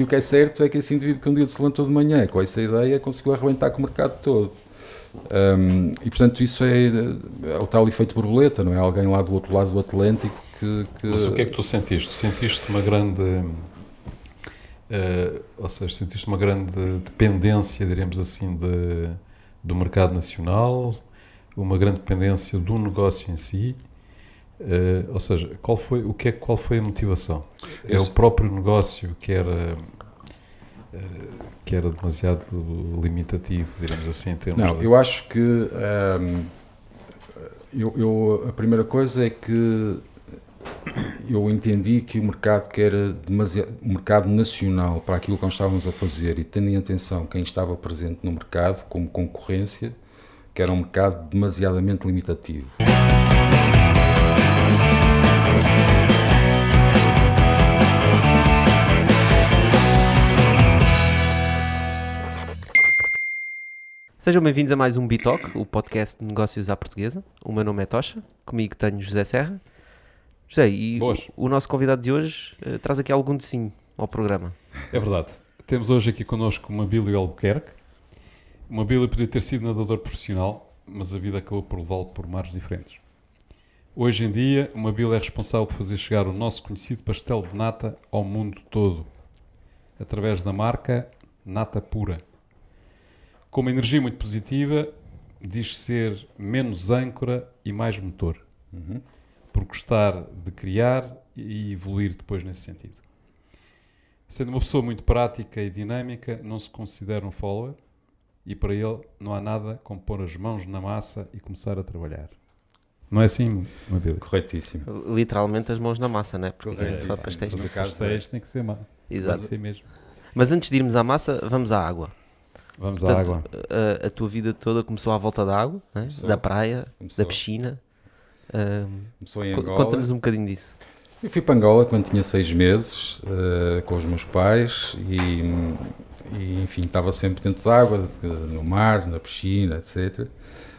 o que é certo é que esse indivíduo que um dia se levantou de manhã com essa ideia conseguiu arrebentar com o mercado todo. Um, e portanto isso é, é, o tal efeito borboleta, não é? Alguém lá do outro lado do Atlântico que, que... Mas o que é que tu sentiste? Sentiste uma grande... Uh, ou seja, sentiste uma grande dependência, diremos assim, de, do mercado nacional, uma grande dependência do negócio em si, uh, ou seja, qual foi, o que é, qual foi a motivação? É o próprio negócio que era uh, que era demasiado limitativo, diremos assim, em termos Não, de... eu acho que um, eu, eu, a primeira coisa é que eu entendi que o mercado que era demasiado, o mercado nacional para aquilo que nós estávamos a fazer e tendo em atenção quem estava presente no mercado como concorrência, que era um mercado demasiadamente limitativo. Sejam bem-vindos a mais um Bitalk, o podcast de negócios à portuguesa. O meu nome é Tocha, comigo tenho José Serra. José, e o, o, nosso convidado de hoje uh, traz aqui algum docinho ao programa. É verdade. Temos hoje aqui connosco uma Billy Albuquerque. Uma Billy podia ter sido nadador profissional, mas a vida acabou por levá-lo por mares diferentes. Hoje em dia, uma Billy é responsável por fazer chegar o nosso conhecido pastel de nata ao mundo todo, através da marca Nata Pura com uma energia muito positiva, diz ser menos âncora e mais motor. Uhum. Por gostar de criar e evoluir depois nesse sentido. Sendo uma pessoa muito prática e dinâmica, não se considera um follower e para ele não há nada como pôr as mãos na massa e começar a trabalhar. Não é assim, Matilde? Corretíssimo. Literalmente as mãos na massa, não é? Porque a gente faz pastéis. Fazer pastéis tem que ser má. Exato. Ser mesmo. Mas antes de irmos à massa, vamos à água. Vamos Portanto, à água. A, a, tua vida toda começou à volta da água, né? da praia, começou. da piscina. começou em Angola. Conta-nos um bocadinho disso. Eu fui para Angola quando tinha seis meses, uh, com os meus pais, e, e, enfim, estava sempre dentro da água, no mar, na piscina, etc.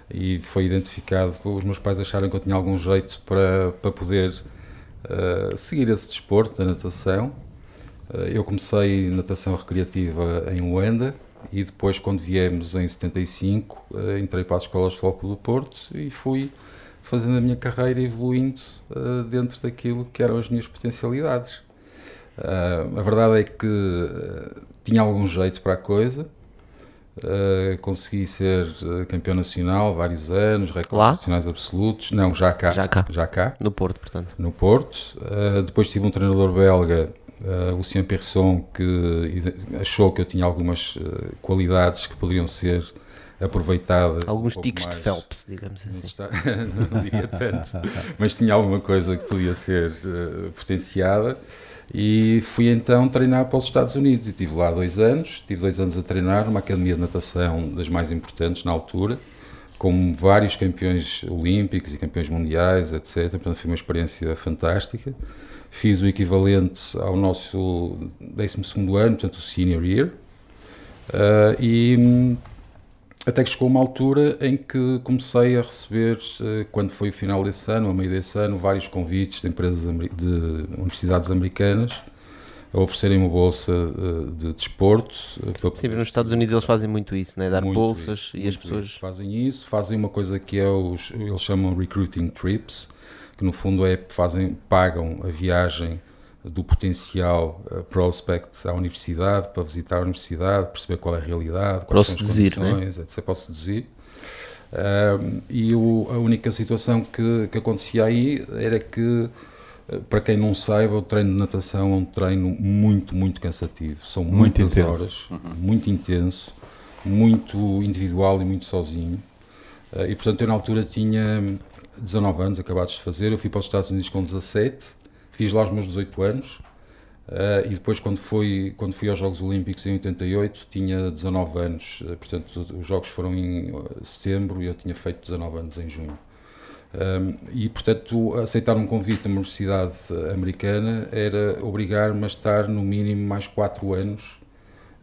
E foi identificado, os meus pais acharam que eu tinha algum jeito para, para poder uh, seguir esse desporto da natação. Uh, eu comecei natação recreativa em Luanda, e depois quando viemos em 75 eh, entrei para as escolas de foco do Porto e fui fazendo a minha carreira evoluindo uh, dentro daquilo que eram as minhas potencialidades. Uh, a verdade é que uh, tinha algum jeito para a coisa, consegui ser campeão nacional vários anos, recordes nacionais absolutos, não, já cá, já cá, já cá. no Porto, portanto. No Porto, depois tive um treinador belga Uh, Luciano Persson, que achou que eu tinha algumas uh, qualidades que poderiam ser aproveitadas. Alguns um ticos de Phelps, digamos assim. Está, não diria tanto, mas tinha alguma coisa que podia ser uh, potenciada. E fui então treinar para os Estados Unidos e tive lá dois anos. Tive dois anos a treinar numa academia de natação das mais importantes na altura, com vários campeões olímpicos e campeões mundiais, etc. Portanto, foi uma experiência fantástica fiz o equivalente ao nosso 12 ano, portanto o senior year, uh, e hum, até que chegou uma altura em que comecei a receber, uh, quando foi o final desse ano, a meio desse ano, vários convites de empresas de universidades americanas a oferecerem uma bolsa uh, de desporto. Uh, Sim, nos Estados Unidos eles fazem muito isso, né? dar bolsas isso, e as pessoas. Fazem isso, fazem uma coisa que é os, eles chamam recruiting trips, que no fundo é fazem pagam a viagem do potencial uh, prospect à universidade para visitar a universidade, perceber qual é a realidade, quais são as seduzir, né? condições, né? etc. Seduzir. Uh, e o, a única situação que, que acontecia aí era que, uh, para quem não saiba, o treino de natação é um treino muito, muito cansativo. São muito muitas intenso. horas, uhum. muito intenso, muito individual e muito sozinho. Uh, e portanto eu na altura tinha 19 anos acabados de fazer, eu fui para os Estados Unidos com 17, fiz lá os meus 18 anos, uh, e depois quando fui, quando fui aos Jogos Olímpicos em 88 tinha 19 anos, uh, portanto os Jogos foram em eh, setembro e eu tinha feito 19 anos em junho. Um, e portanto aceitar um convite da Universidade Americana era obrigar-me a estar no mínimo mais 4 anos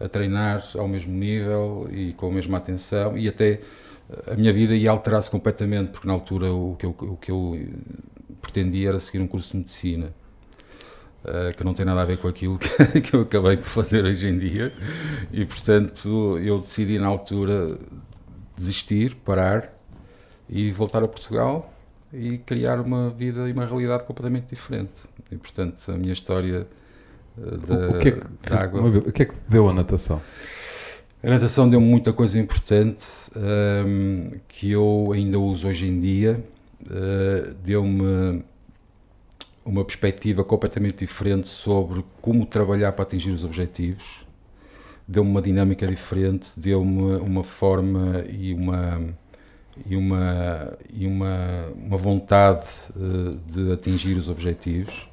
a treinar ao mesmo nível e com a mesma atenção e até a minha vida ia alterar-se completamente, porque na altura o que, eu, o que eu pretendia era seguir um curso de medicina. uh, que não tem nada a ver com aquilo que, que, eu acabei por fazer hoje em dia. E, portanto, eu decidi na altura desistir, parar e voltar a Portugal e criar uma vida e uma realidade completamente diferente. E, portanto, a minha história da, o que é que, água. O que é que te deu a natação? A natação deu-me muita coisa importante um, ehm, que eu ainda uso hoje em dia. Uh, deu-me uma perspectiva completamente diferente sobre como trabalhar para atingir os objetivos. Deu-me uma dinâmica diferente, deu-me uma forma e uma e uma e uma, uma vontade uh, de atingir os objetivos.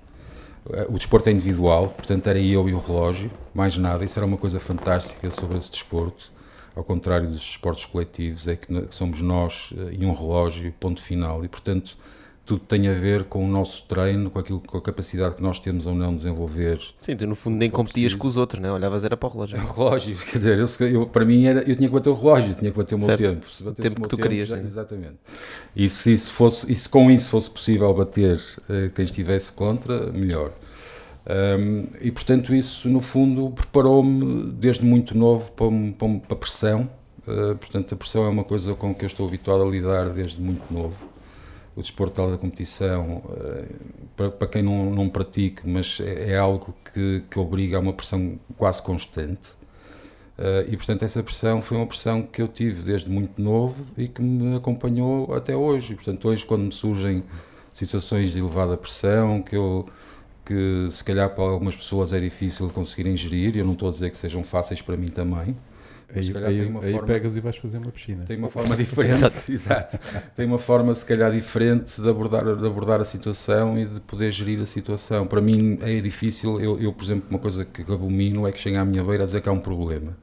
Uh, o desporto é individual, portanto era eu e o relógio, mais nada. Isso era uma coisa fantástica sobre esse desporto. Ao contrário dos esportes coletivos, é que somos nós uh, e um relógio, ponto final. E portanto tudo tem a ver com o nosso treino, com, aquilo, com a capacidade que nós temos ou não de desenvolver. Sim, tu no fundo nem competias preciso. com os outros, né? olhavas era para o relógio. É o relógio, quer dizer, eu, eu, para mim era, eu tinha que bater o relógio, tinha que bater o meu certo. tempo. Se o tempo que tu tempo, querias. Já, exatamente. E se, isso fosse, e se com isso fosse possível bater uh, quem estivesse contra, melhor. Um, e portanto isso no fundo preparou-me desde muito novo para, para, para a pressão. Uh, portanto a pressão é uma coisa com que eu estou habituado a lidar desde muito novo o desporto da competição, eh, para, para quem não, não pratique, mas é, é, algo que, que obriga a uma pressão quase constante. Uh, e portanto essa pressão foi uma pressão que eu tive desde muito novo e que me acompanhou até hoje. E, portanto hoje quando me surgem situações de elevada pressão que eu que se calhar para algumas pessoas é difícil conseguirem gerir, eu não estou a dizer que sejam fáceis para mim também, Aí, aí, aí forma, pegas e vais fazer uma piscina. Tem uma forma diferente, exato. Tem uma forma, se calhar, diferente de abordar, de abordar a situação e de poder gerir a situação. Para mim é difícil, eu, eu por exemplo, uma coisa que abomino é que chega à minha beira a dizer que há um problema.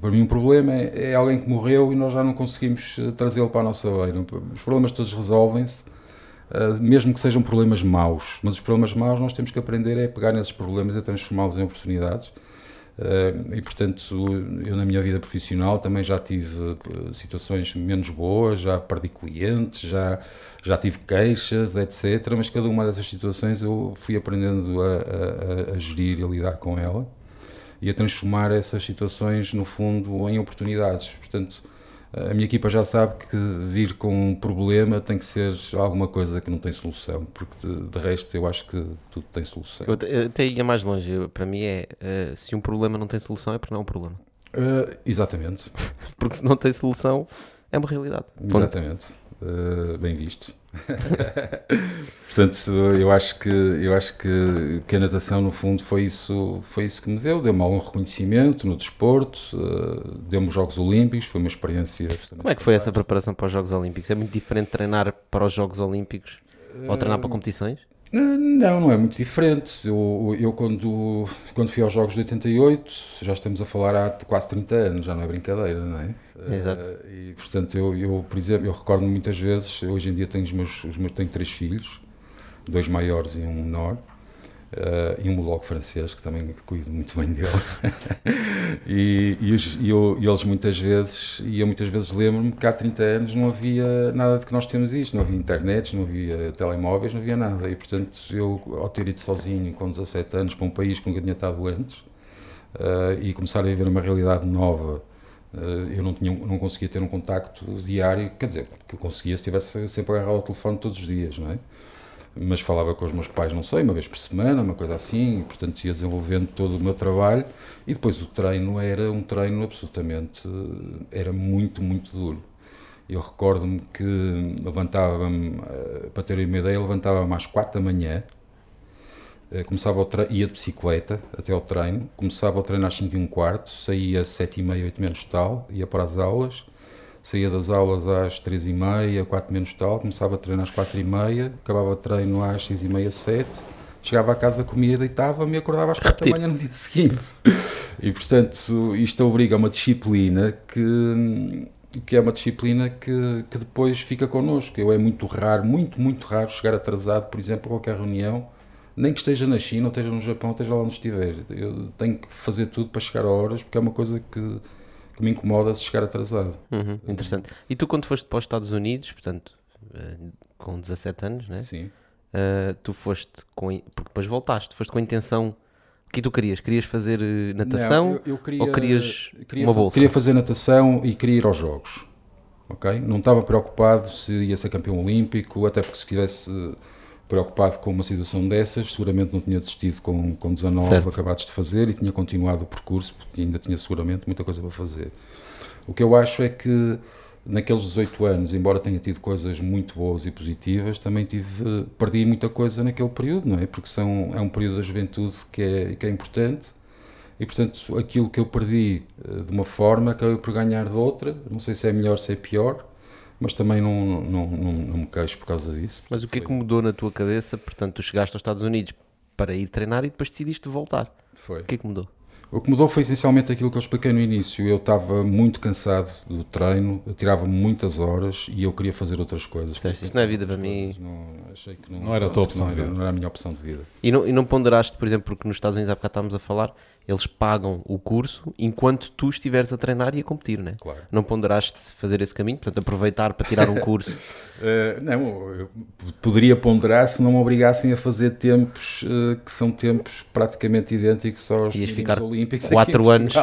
Para mim, um problema é, é alguém que morreu e nós já não conseguimos eh, trazê-lo para a nossa beira. Os problemas todos resolvem-se, uh, mesmo que sejam problemas maus. Mas os problemas maus nós temos que aprender é pegar nesses problemas e transformá-los em oportunidades e portanto, eu na minha vida profissional também já tive uh, situações menos boas, já perdi clientes, já, já tive queixas, etc. Mas cada uma dessas situações eu fui aprendendo a, a, a gerir e a lidar com ela e a transformar essas situações, no fundo, em oportunidades. Portanto, a minha equipa já sabe que vir com um problema tem que ser alguma coisa que não tem solução, porque de, de resto eu acho que tudo tem solução. Eu, eu até ia mais longe, eu, para mim é uh, se um problema não tem solução é porque não é um problema. Uh, exatamente. porque se não tem solução é uma realidade. Exatamente. Uh, bem visto. Portanto, eu acho que eu acho que, que, a natação no fundo foi isso foi isso que me deu, deu-me algum reconhecimento no desporto, uh, deu-me os Jogos Olímpicos, foi uma experiência. Como é que foi essa preparação para os Jogos Olímpicos? É muito diferente treinar para os Jogos Olímpicos ou treinar para competições? Não, não é muito diferente. Eu, eu quando, quando fui aos Jogos de 88, já estamos a falar há quase 30 anos, já não é brincadeira, não é? Exato. Uh, e portanto, eu, eu, por exemplo, eu recordo muitas vezes, hoje em dia tenho os meus, os meus tenho três filhos, dois maiores e um menor. Uh, e um bulldog francês que também cuido muito bem dele. E, e, os, e, eu, e, eles muitas vezes e eu muitas vezes lembro-me que há 30 anos não havia nada de que nós temos isto, não havia internet, não havia telemóveis, não havia nada. E portanto eu ao ter ido sozinho com 17 anos para um país que nunca tinha estado antes uh, e começar a viver uma realidade nova uh, eu não, tinha, não conseguia ter um contacto diário, quer dizer, que eu conseguia se estivesse sempre agarrado ao telefone todos os dias, não é? Mas falava com os meus pais, não sei, uma vez por semana, uma coisa assim, e, portanto ia desenvolvendo todo o meu trabalho e depois o treino era um treino absolutamente, era muito, muito duro. Eu recordo-me que levantava-me, eh, para terem uma ideia, levantava-me às quatro da manhã, eh, começava ia de bicicleta até ao treino, começava o treino às 5 e um quarto, saía às 7 e meia, 8 menos tal, ia para as aulas, saía das aulas às três e meia, quatro menos tal, começava a treinar às quatro e meia, acabava o treino às seis e meia, sete, chegava a casa, comia, deitava-me e acordava às quatro da manhã no dia seguinte. E, portanto, isto obriga a uma disciplina que, que é uma disciplina que, que depois fica connosco. Eu é muito raro, muito, muito raro chegar atrasado, por exemplo, a qualquer reunião, nem que esteja na China, ou esteja no Japão, ou esteja lá onde estiver. Eu tenho que fazer tudo para chegar a horas, porque é uma coisa que que me incomoda se chegar atrasado. Uhum, interessante. E tu, quando foste para os Estados Unidos, portanto, eh, com 17 anos, né? Sim. uh, tu foste com. Porque depois voltaste, foste com a intenção. O que tu querias? Querias fazer eh, natação Não, eu, eu queria, ou querias queria, uma bolsa? Queria fazer natação e queria ir aos Jogos. ok? Não estava preocupado se ia ser campeão olímpico, até porque se estivesse preocupado com uma situação dessas, seguramente não tinha desistido com, com 19 Certo. acabados de fazer e tinha continuado o percurso, porque ainda tinha seguramente muita coisa para fazer. O que eu acho é que naqueles 18 anos, embora tenha tido coisas muito boas e positivas, também tive, perdi muita coisa naquele período, não é? Porque são, é um período da juventude que é, que é importante e, portanto, aquilo que eu perdi eh, de uma forma, acabei por ganhar de outra. Não sei se é melhor, se é pior, mas também não, não, não, não me queixo por causa disso. Mas o que é que mudou na tua cabeça? Portanto, tu chegaste aos Estados Unidos para ir treinar e depois decidiste voltar. Foi. O que é que mudou? O que mudou foi essencialmente aquilo que eu expliquei no início. Eu estava muito cansado do treino, eu tirava muitas horas e eu queria fazer outras coisas. Disseste, "Isto não é vida para mim." Não, achei que não, Não era a tua opção não de era, vida. não era a minha opção de vida. E não, e não ponderaste, por exemplo, porque nos Estados Unidos há bocado estávamos a falar, eles pagam o curso enquanto tu estiveres a treinar e a competir, né? Claro. Não ponderaste fazer esse caminho, portanto, aproveitar para tirar um curso. Eh, não, eu poderia ponderar se não me obrigassem a fazer tempos eh, que são tempos praticamente idênticos aos Ias ficar olímpicos anos.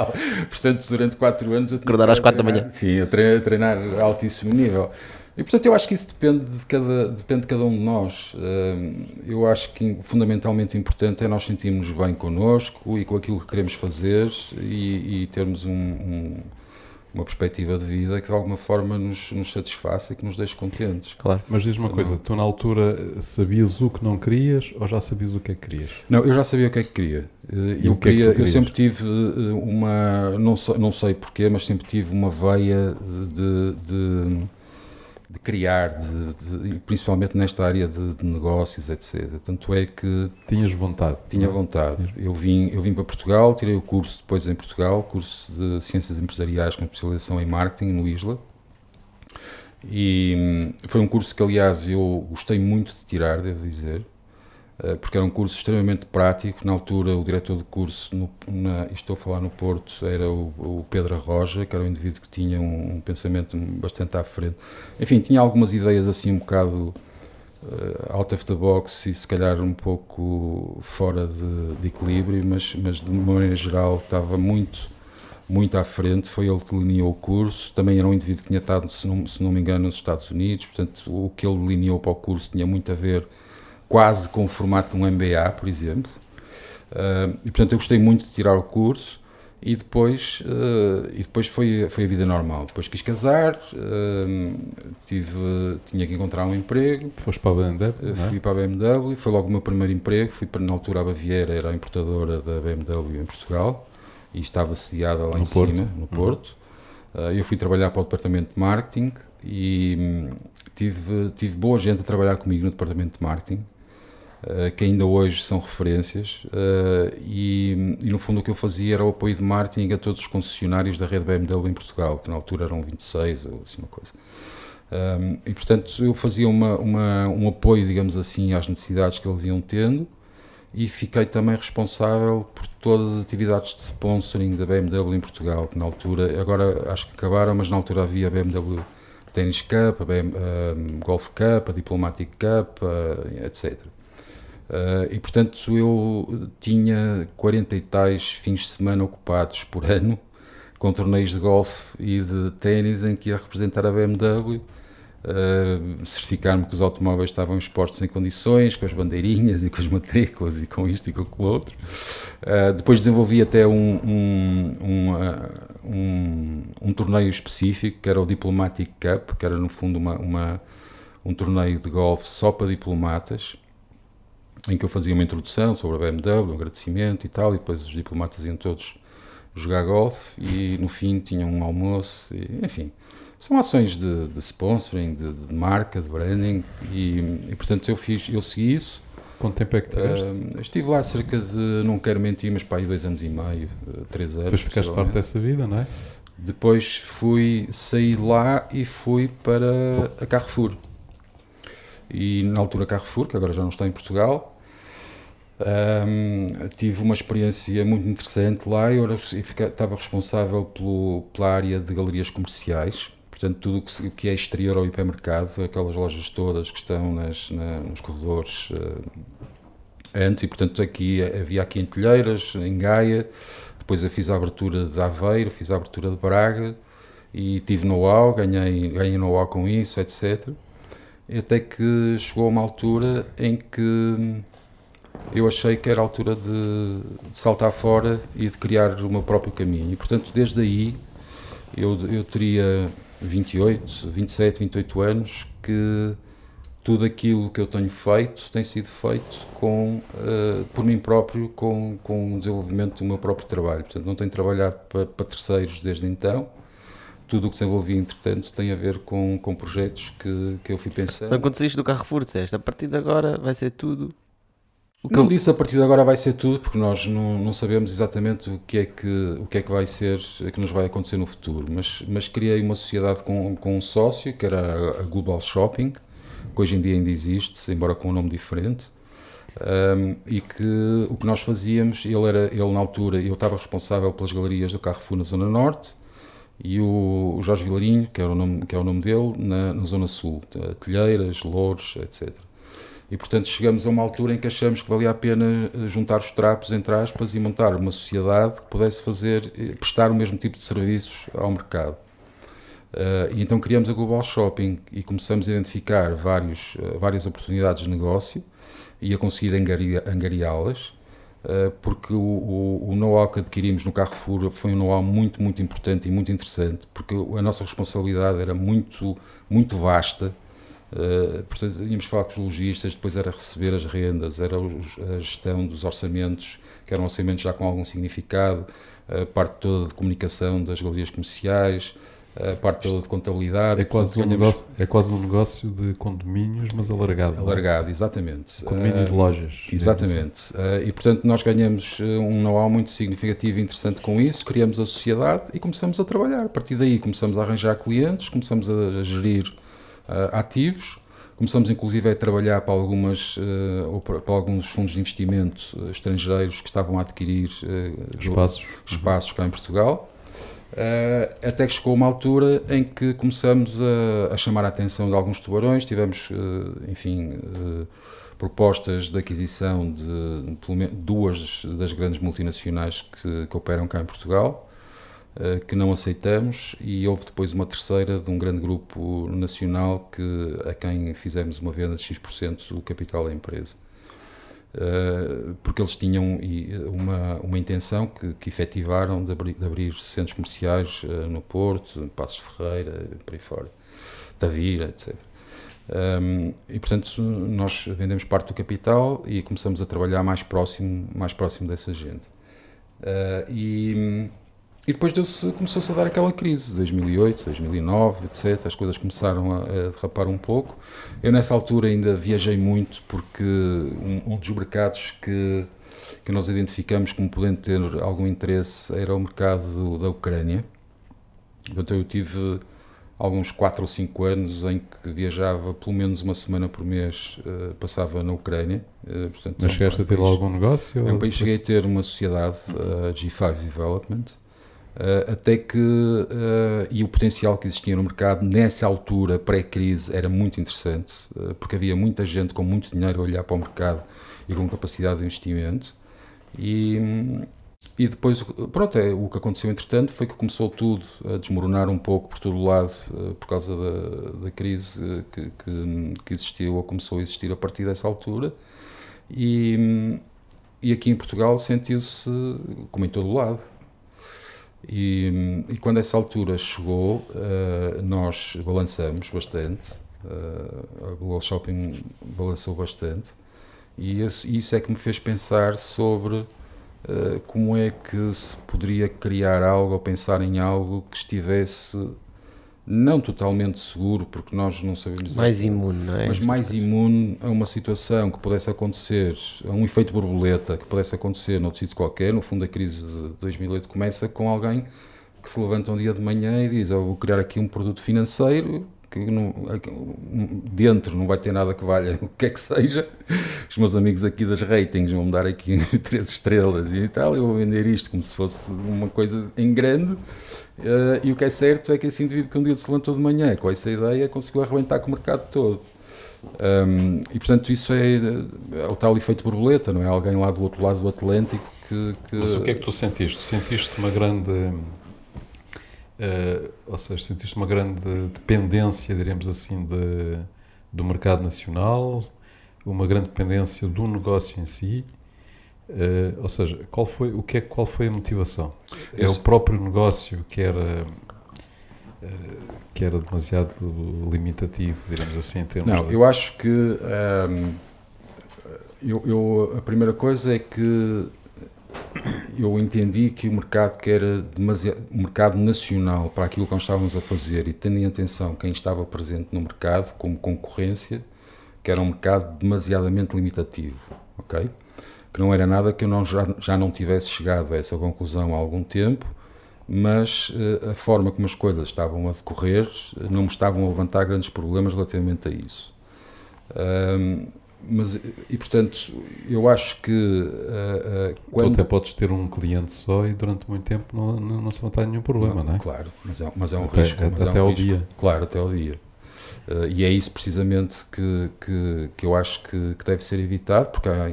Portanto, durante quatro anos eu Acordar às quatro da treinar- manhã. Sim, a tre- a treinar a altíssimo nível. E portanto eu acho que isso depende de cada, depende de cada um de nós. Eh, Eu acho que fundamentalmente importante é nós sentirmos bem connosco e com aquilo que queremos fazer e, e termos um- um- uma perspectiva de vida que de alguma forma nos, nos satisfaça e que nos deixe contentes. Claro. Mas diz uma coisa, tu na altura sabias o que não querias ou já sabias o que é que querias? Não, eu já sabia o que é que queria. Eh, E Eu, que é que queria, eu querias? sempre tive eh, uma, não sei, não sei porquê, mas sempre tive uma veia de, de, de criar, de- de- principalmente nesta área de, de negócios, etc. Tanto é que Tinhas vontade? tinha é? vontade. Eu vim, eu vim para Portugal, tirei o curso depois em Portugal, curso de Ciências Empresariais com especialização em Marketing no ISLA. E hum, foi um curso que, aliás, eu gostei muito de tirar, devo dizer, porque era um curso extremamente prático. Na altura, o diretor do curso, no, na, estou a falar no Porto, era o, o Pedro Arroja, que era um indivíduo que tinha um, um pensamento bastante à frente. Enfim, tinha algumas ideias assim um bocado eh, out of the box e se calhar um pouco fora de, de equilíbrio, mas, mas de uma maneira geral estava muito, muito à frente. Foi ele que delineou o curso. Também era um indivíduo que tinha estado, se não, se não me engano, nos Estados Unidos, portanto, o que ele delineou para o curso tinha muito a ver quase com o formato de um MBA, por exemplo. Ah, e portanto, eu gostei muito de tirar o curso. E depois, eh, e depois foi, foi a vida normal. Depois quis casar, eh, tive, tinha que encontrar um emprego, Foste para a BMW, é? Fui para a BMW, foi logo o meu primeiro emprego. Fui para, na altura, a Baviera era a importadora da BMW em Portugal e estava sediada lá No em Porto. cima, no Uhum. Porto. Eh, eu fui trabalhar para o departamento de marketing e hum, tive, tive boa gente a trabalhar comigo no departamento de marketing. Eh, que ainda hoje são referências, eh, e, e no fundo o que eu fazia era o apoio de marketing a todos os concessionários da rede BMW em Portugal, que na altura eram 26 ou assim uma coisa. Um, e portanto eu fazia uma, uma, um apoio, digamos assim, às necessidades que eles iam tendo e fiquei também responsável por todas as atividades de sponsoring da BMW em Portugal, que na altura, agora acho que acabaram, mas na altura havia a BMW Tennis Cup, a Golf Cup, a Diplomatic Cup, etc. Uh, e portanto eu tinha 40 e tais fins de semana ocupados por ano com torneios de golfe e de ténis em que ia representar a BMW, uh, certificar-me que os automóveis estavam expostos em condições, com as bandeirinhas e com as matrículas e com isto e com aquilo outro. Uh, depois desenvolvi até um, um, um, um, um torneio específico, que era o Diplomatic Cup, que era no fundo uma, uma um torneio de golfe só para diplomatas, em que eu fazia uma introdução sobre a BMW, um agradecimento e tal, e depois os diplomatas iam todos jogar golfe e no fim tinham um almoço, e, enfim. São ações de, de sponsoring, de, de, marca, de branding e, e, portanto eu fiz, eu segui isso. Quanto tempo é que tiveste? Uh, estive lá cerca de, não quero mentir, mas para aí dois anos e meio, três anos. Depois ficaste farto dessa vida, não é? Depois fui, saí lá e fui para a Carrefour. E na altura Carrefour, que agora já não está em Portugal, um, tive uma experiência muito interessante lá. Eu era, estava responsável pelo, pela área de galerias comerciais, portanto, tudo o que é exterior ao hipermercado, aquelas lojas todas que estão nas, na, nos corredores uh, antes, e portanto aqui havia aqui em Telheiras, em Gaia, depois eu fiz a abertura de Aveiro, fiz a abertura de Braga, e tive know-how, ganhei, ganhei know-how com isso, etc. Até que chegou uma altura em que eu achei que era a altura de, saltar fora e de criar o meu próprio caminho. E, portanto, desde aí, eu, eu teria 28, 27, 28 anos, que tudo aquilo que eu tenho feito tem sido feito com, uh, por mim próprio, com, com o desenvolvimento do meu próprio trabalho. Portanto, não tenho trabalhado para, para terceiros desde então. Tudo o que desenvolvi, entretanto, tem a ver com, com projetos que, que eu fui pensando. Quando saíste do Carrefour, disseste, a partir de agora vai ser tudo o que não. eu... disse a partir de agora vai ser tudo, porque nós não, não sabemos exatamente o que, é que, o que é que vai ser, que nos vai acontecer no futuro, mas, mas criei uma sociedade com, com um sócio, que era a Global Shopping, que hoje em dia ainda existe, embora com um nome diferente, um, e que o que nós fazíamos, ele, era, ele na altura, eu estava responsável pelas galerias do Carrefour na Zona Norte, e o, o Jorge Vilarinho, que é o nome, que é o nome dele, na, na Zona Sul, Telheiras, Louros, etc. E, portanto, chegamos a uma altura em que achamos que valia a pena eh, juntar os trapos, entre aspas, e montar uma sociedade que pudesse fazer, eh, prestar o mesmo tipo de serviços ao mercado. Uh, e então criamos a Global Shopping e começamos a identificar vários, uh, várias oportunidades de negócio e a conseguir angariá-las, uh, porque o, o, o know-how que adquirimos no Carrefour foi um know-how muito, muito importante e muito interessante, porque a nossa responsabilidade era muito, muito vasta Uh, portanto, tínhamos que falar com os lojistas, depois era receber as rendas, era os, a gestão dos orçamentos, que eram orçamentos já com algum significado, a parte toda de comunicação das galerias comerciais, a parte toda de contabilidade. É quase, portanto, um negócio, é quase um negócio de condomínios, mas alargado. É? Alargado, exatamente. Condomínio de lojas. Exatamente. Uh, e, portanto, nós ganhamos um know-how muito significativo e interessante com isso, criamos a sociedade e começamos a trabalhar. A partir daí começamos a arranjar clientes, começamos a, a gerir ativos. Começamos inclusive a trabalhar para, algumas, uh, para, alguns fundos de investimento uh, estrangeiros que estavam a adquirir espaços, espaços cá em Portugal. até que chegou uma altura em que começamos a, a chamar a atenção de alguns tubarões, tivemos, enfim, propostas de aquisição de, de duas das grandes multinacionais que, que operam cá em Portugal. Eh, que não aceitamos e houve depois uma terceira de um grande grupo nacional que, a quem fizemos uma venda de X% do capital da empresa. Uh, porque eles tinham uma, uma intenção que, que efetivaram de abrir, de abrir centros comerciais uh, no Porto, Passos Ferreira, por aí fora, Tavira, etc. Um, ehm, e portanto nós vendemos parte do capital e começamos a trabalhar mais próximo, mais próximo dessa gente. Uh, e e depois começou-se a dar aquela crise, 2008, 2009, etc. As coisas começaram a, a, derrapar um pouco. Eu, nessa altura, ainda viajei muito, porque um, um dos mercados que, que nós identificamos como podendo ter algum interesse era o mercado da Ucrânia. Portanto, eu tive alguns 4 ou 5 anos em que viajava pelo menos uma semana por mês, uh, passava na Ucrânia. Uh, portanto, Mas é chegaste a ter algum negócio? É um país, cheguei a ter uma sociedade, uh, G5 Development, Uh, até que uh, e o potencial que existia no mercado nessa altura pré-crise era muito interessante uh, porque havia muita gente com muito dinheiro a olhar para o mercado e com capacidade de investimento. E, e depois pronto é, o que aconteceu entretanto foi que começou tudo a desmoronar um pouco por todo o lado por causa da, da crise que, que, que, existiu ou começou a existir a partir dessa altura. E, e aqui em Portugal sentiu-se como em todo o lado e, e, quando essa altura chegou, uh, nós balançamos bastante, uh, a Google Shopping balançou bastante, e isso, isso, é que me fez pensar sobre uh, como é que se poderia criar algo ou pensar em algo que estivesse não totalmente seguro, porque nós não sabemos. Mais imune, não é? Mas mais imune a uma situação que pudesse acontecer, a um efeito borboleta que pudesse acontecer noutro sítio qualquer. No fundo, a crise de 2008 começa com alguém que se levanta um dia de manhã e diz: oh, Vou criar aqui um produto financeiro que não, dentro não vai ter nada que valha o que é que seja. Os meus amigos aqui das ratings vão me dar aqui três estrelas e tal, eu vou vender isto como se fosse uma coisa em grande. Uh, e o que é certo é que esse indivíduo que um dia se levantou de manhã com essa ideia conseguiu arrebentar com o mercado todo. Um, e portanto isso é, é, o tal efeito borboleta, não é? Alguém lá do outro lado do Atlântico que, que... Mas o que é que tu sentiste? Sentiste uma grande Uh, ou seja, sentiste uma grande dependência, diremos assim, de, do mercado nacional, uma grande dependência do negócio em si. Uh, ou seja, qual foi, o que é, qual foi a motivação? É o próprio negócio que era uh, que era demasiado limitativo, diremos assim, em termos Não, de... eu acho que um, ehm, eu, eu, a primeira coisa é que eu entendi que o mercado que era demasiado, o mercado nacional para aquilo que nós estávamos a fazer e tendo em atenção quem estava presente no mercado como concorrência, que era um mercado demasiadamente limitativo, ok? Que não era nada que eu não, já, já não tivesse chegado a essa conclusão há algum tempo, mas uh, a forma como as coisas estavam a decorrer não me estavam a levantar grandes problemas relativamente a isso. Um, mas, e portanto, eu acho que. Uh, uh, quando... Tu até podes ter um cliente só e durante muito tempo não, não, não se vai ter nenhum problema, não, não é? Claro, mas é, mas é um até, risco. até é um ao risco. dia. Claro, até ao dia. Uh, e é isso precisamente que, que, que eu acho que, que, deve ser evitado, porque há,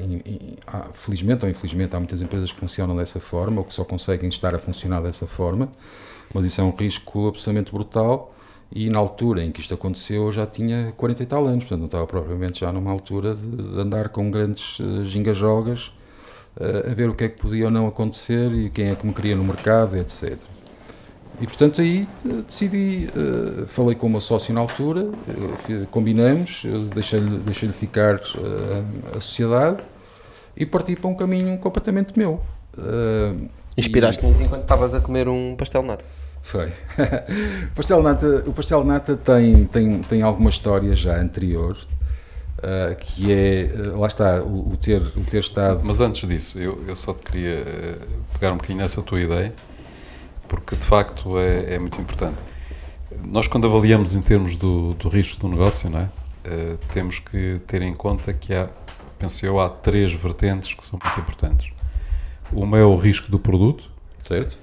há, felizmente ou infelizmente há muitas empresas que funcionam dessa forma ou que só conseguem estar a funcionar dessa forma, mas isso é um risco absolutamente brutal e na altura em que isto aconteceu eu já tinha 40 e tal anos, portanto não estava propriamente já numa altura de, de andar com grandes uh, gingajogas uh, a ver o que é que podia ou não acontecer e quem é que me queria no mercado, etc. E portanto aí uh, decidi, falei com o meu sócio na altura, combinamos, deixei-lhe deixei ficar a sociedade e parti para um caminho completamente meu. Inspiraste-nos enquanto estavas a comer um pastel nata. Foi. o pastel nata, o pastel nata tem, tem, tem alguma história já anterior, uh, que é, uh, lá está, o, o, ter, o ter estado... Mas antes disso, eu, eu só te queria uh, pegar um bocadinho nessa tua ideia, porque de facto é, é muito importante. Nós quando avaliamos em termos do, do risco do negócio, não é? temos que ter em conta que há, penso eu, há três vertentes que são muito importantes. Uma é o risco do produto. Certo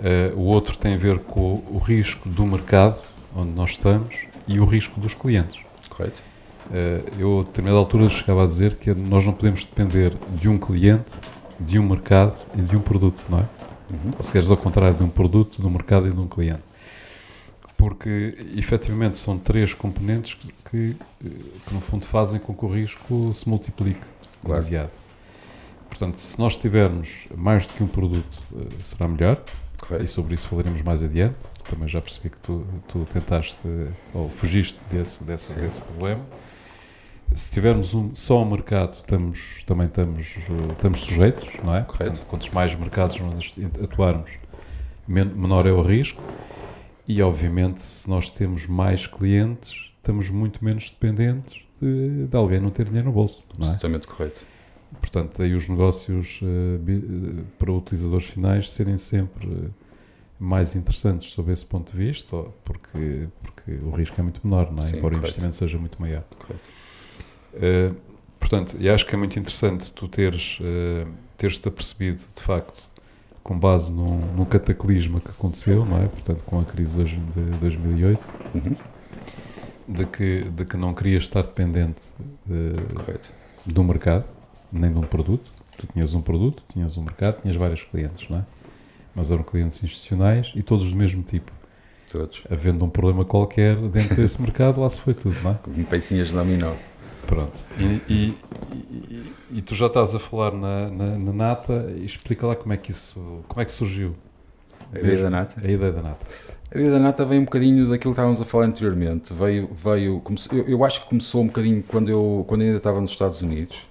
Uh, o outro tem a ver com o risco do mercado onde nós estamos e o risco dos clientes. Correto. Uh, eu, a determinada altura, chegava a dizer que nós não podemos depender de um cliente, de um mercado e de um produto, não é? Uhum. Ou se queres ao contrário, de um produto, de um mercado e de um cliente. Porque, efetivamente, são três componentes que, que, eh, que no fundo, fazem com que o risco se multiplique claro. demasiado. Portanto, se nós tivermos mais do que um produto, será melhor Correto. E sobre isso falaremos mais adiante. Também já percebi que tu, tu tentaste ou fugiste desse, desse, desse problema. Se tivermos um, só um mercado, estamos, também estamos, estamos sujeitos, não é? Correto. Portanto, quantos mais mercados nós atuarmos, menor é o risco. E, obviamente, se nós temos mais clientes, estamos muito menos dependentes de, de alguém não ter dinheiro no bolso. Não é? Absolutamente correto. Portanto, aí os negócios uh, para utilizadores finais serem sempre mais interessantes sob esse ponto de vista, porque, porque o risco é muito menor, não é? Sim, embora correto. o investimento seja muito maior. Uh, portanto, e acho que é muito interessante tu teres, teres-te apercebido, de facto, com base num, num cataclisma que aconteceu, não é? Portanto, com a crise de 2008, uhum. de, que, de que não querias estar dependente de, do mercado nem de um produto. Tu tinhas um produto, tinhas um mercado, tinhas vários clientes, não é? Mas eram clientes institucionais e todos do mesmo tipo. Todos. Havendo um problema qualquer dentro desse mercado, lá se foi tudo, não é? Com pecinhas de dominó. Pronto. E, e, e, e, tu já estás a falar na, na, na, nata, explica lá como é que isso, como é que surgiu. A ideia da nata? A ideia da nata. A ideia da nata veio um bocadinho daquilo que estávamos a falar anteriormente. Veio, veio, eu, eu acho que começou um bocadinho quando eu, quando eu ainda estava nos Estados Unidos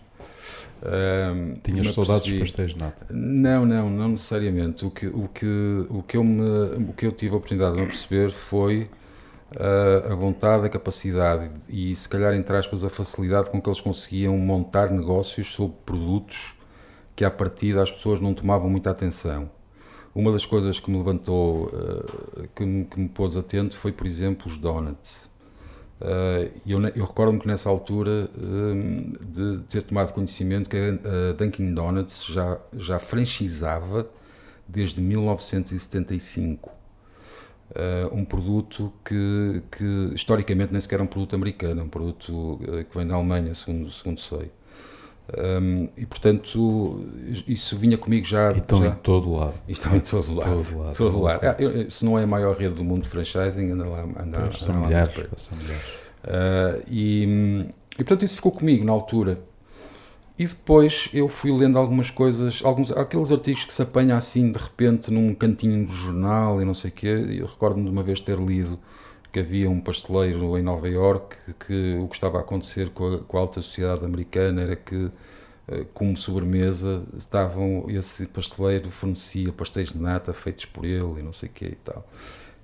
um, Tinhas saudades dos pastéis de nata? Não, não, não necessariamente. O que, o que, o que, eu, me, o que eu tive a oportunidade de me perceber foi a vontade, a capacidade e, se calhar, entre aspas, a facilidade com que eles conseguiam montar negócios sobre produtos que, à partida, as pessoas não tomavam muita atenção. Uma das coisas que me levantou, uh, que, me, que me pôs atento foi, por exemplo, os donuts. Uh, eu, eu recordo-me que nessa altura um, de ter tomado conhecimento que a Dunkin' Donuts já, já franchisava desde 1975 uh, um produto que, que historicamente nem sequer era um produto americano, é um produto uh, que vem da Alemanha, segundo, segundo sei. Um, e portanto, isso vinha comigo já. E estão já, em todo lado. Estão em todo lado. Todo lado. Todo lado. Ah, eu, se não é a maior rede do mundo de franchising, anda lá. Anda, pois, são, milhares, são milhares. Uh, e, e portanto, isso ficou comigo na altura. E depois eu fui lendo algumas coisas, alguns, aqueles artigos que se apanha assim de repente num cantinho do jornal e não sei o quê. Eu recordo-me de uma vez ter lido que havia um pasteleiro em Nova York que, que o que estava a acontecer com a, com a, alta sociedade americana era que eh, como sobremesa estavam esse pasteleiro fornecia pastéis de nata feitos por ele e não sei o quê e tal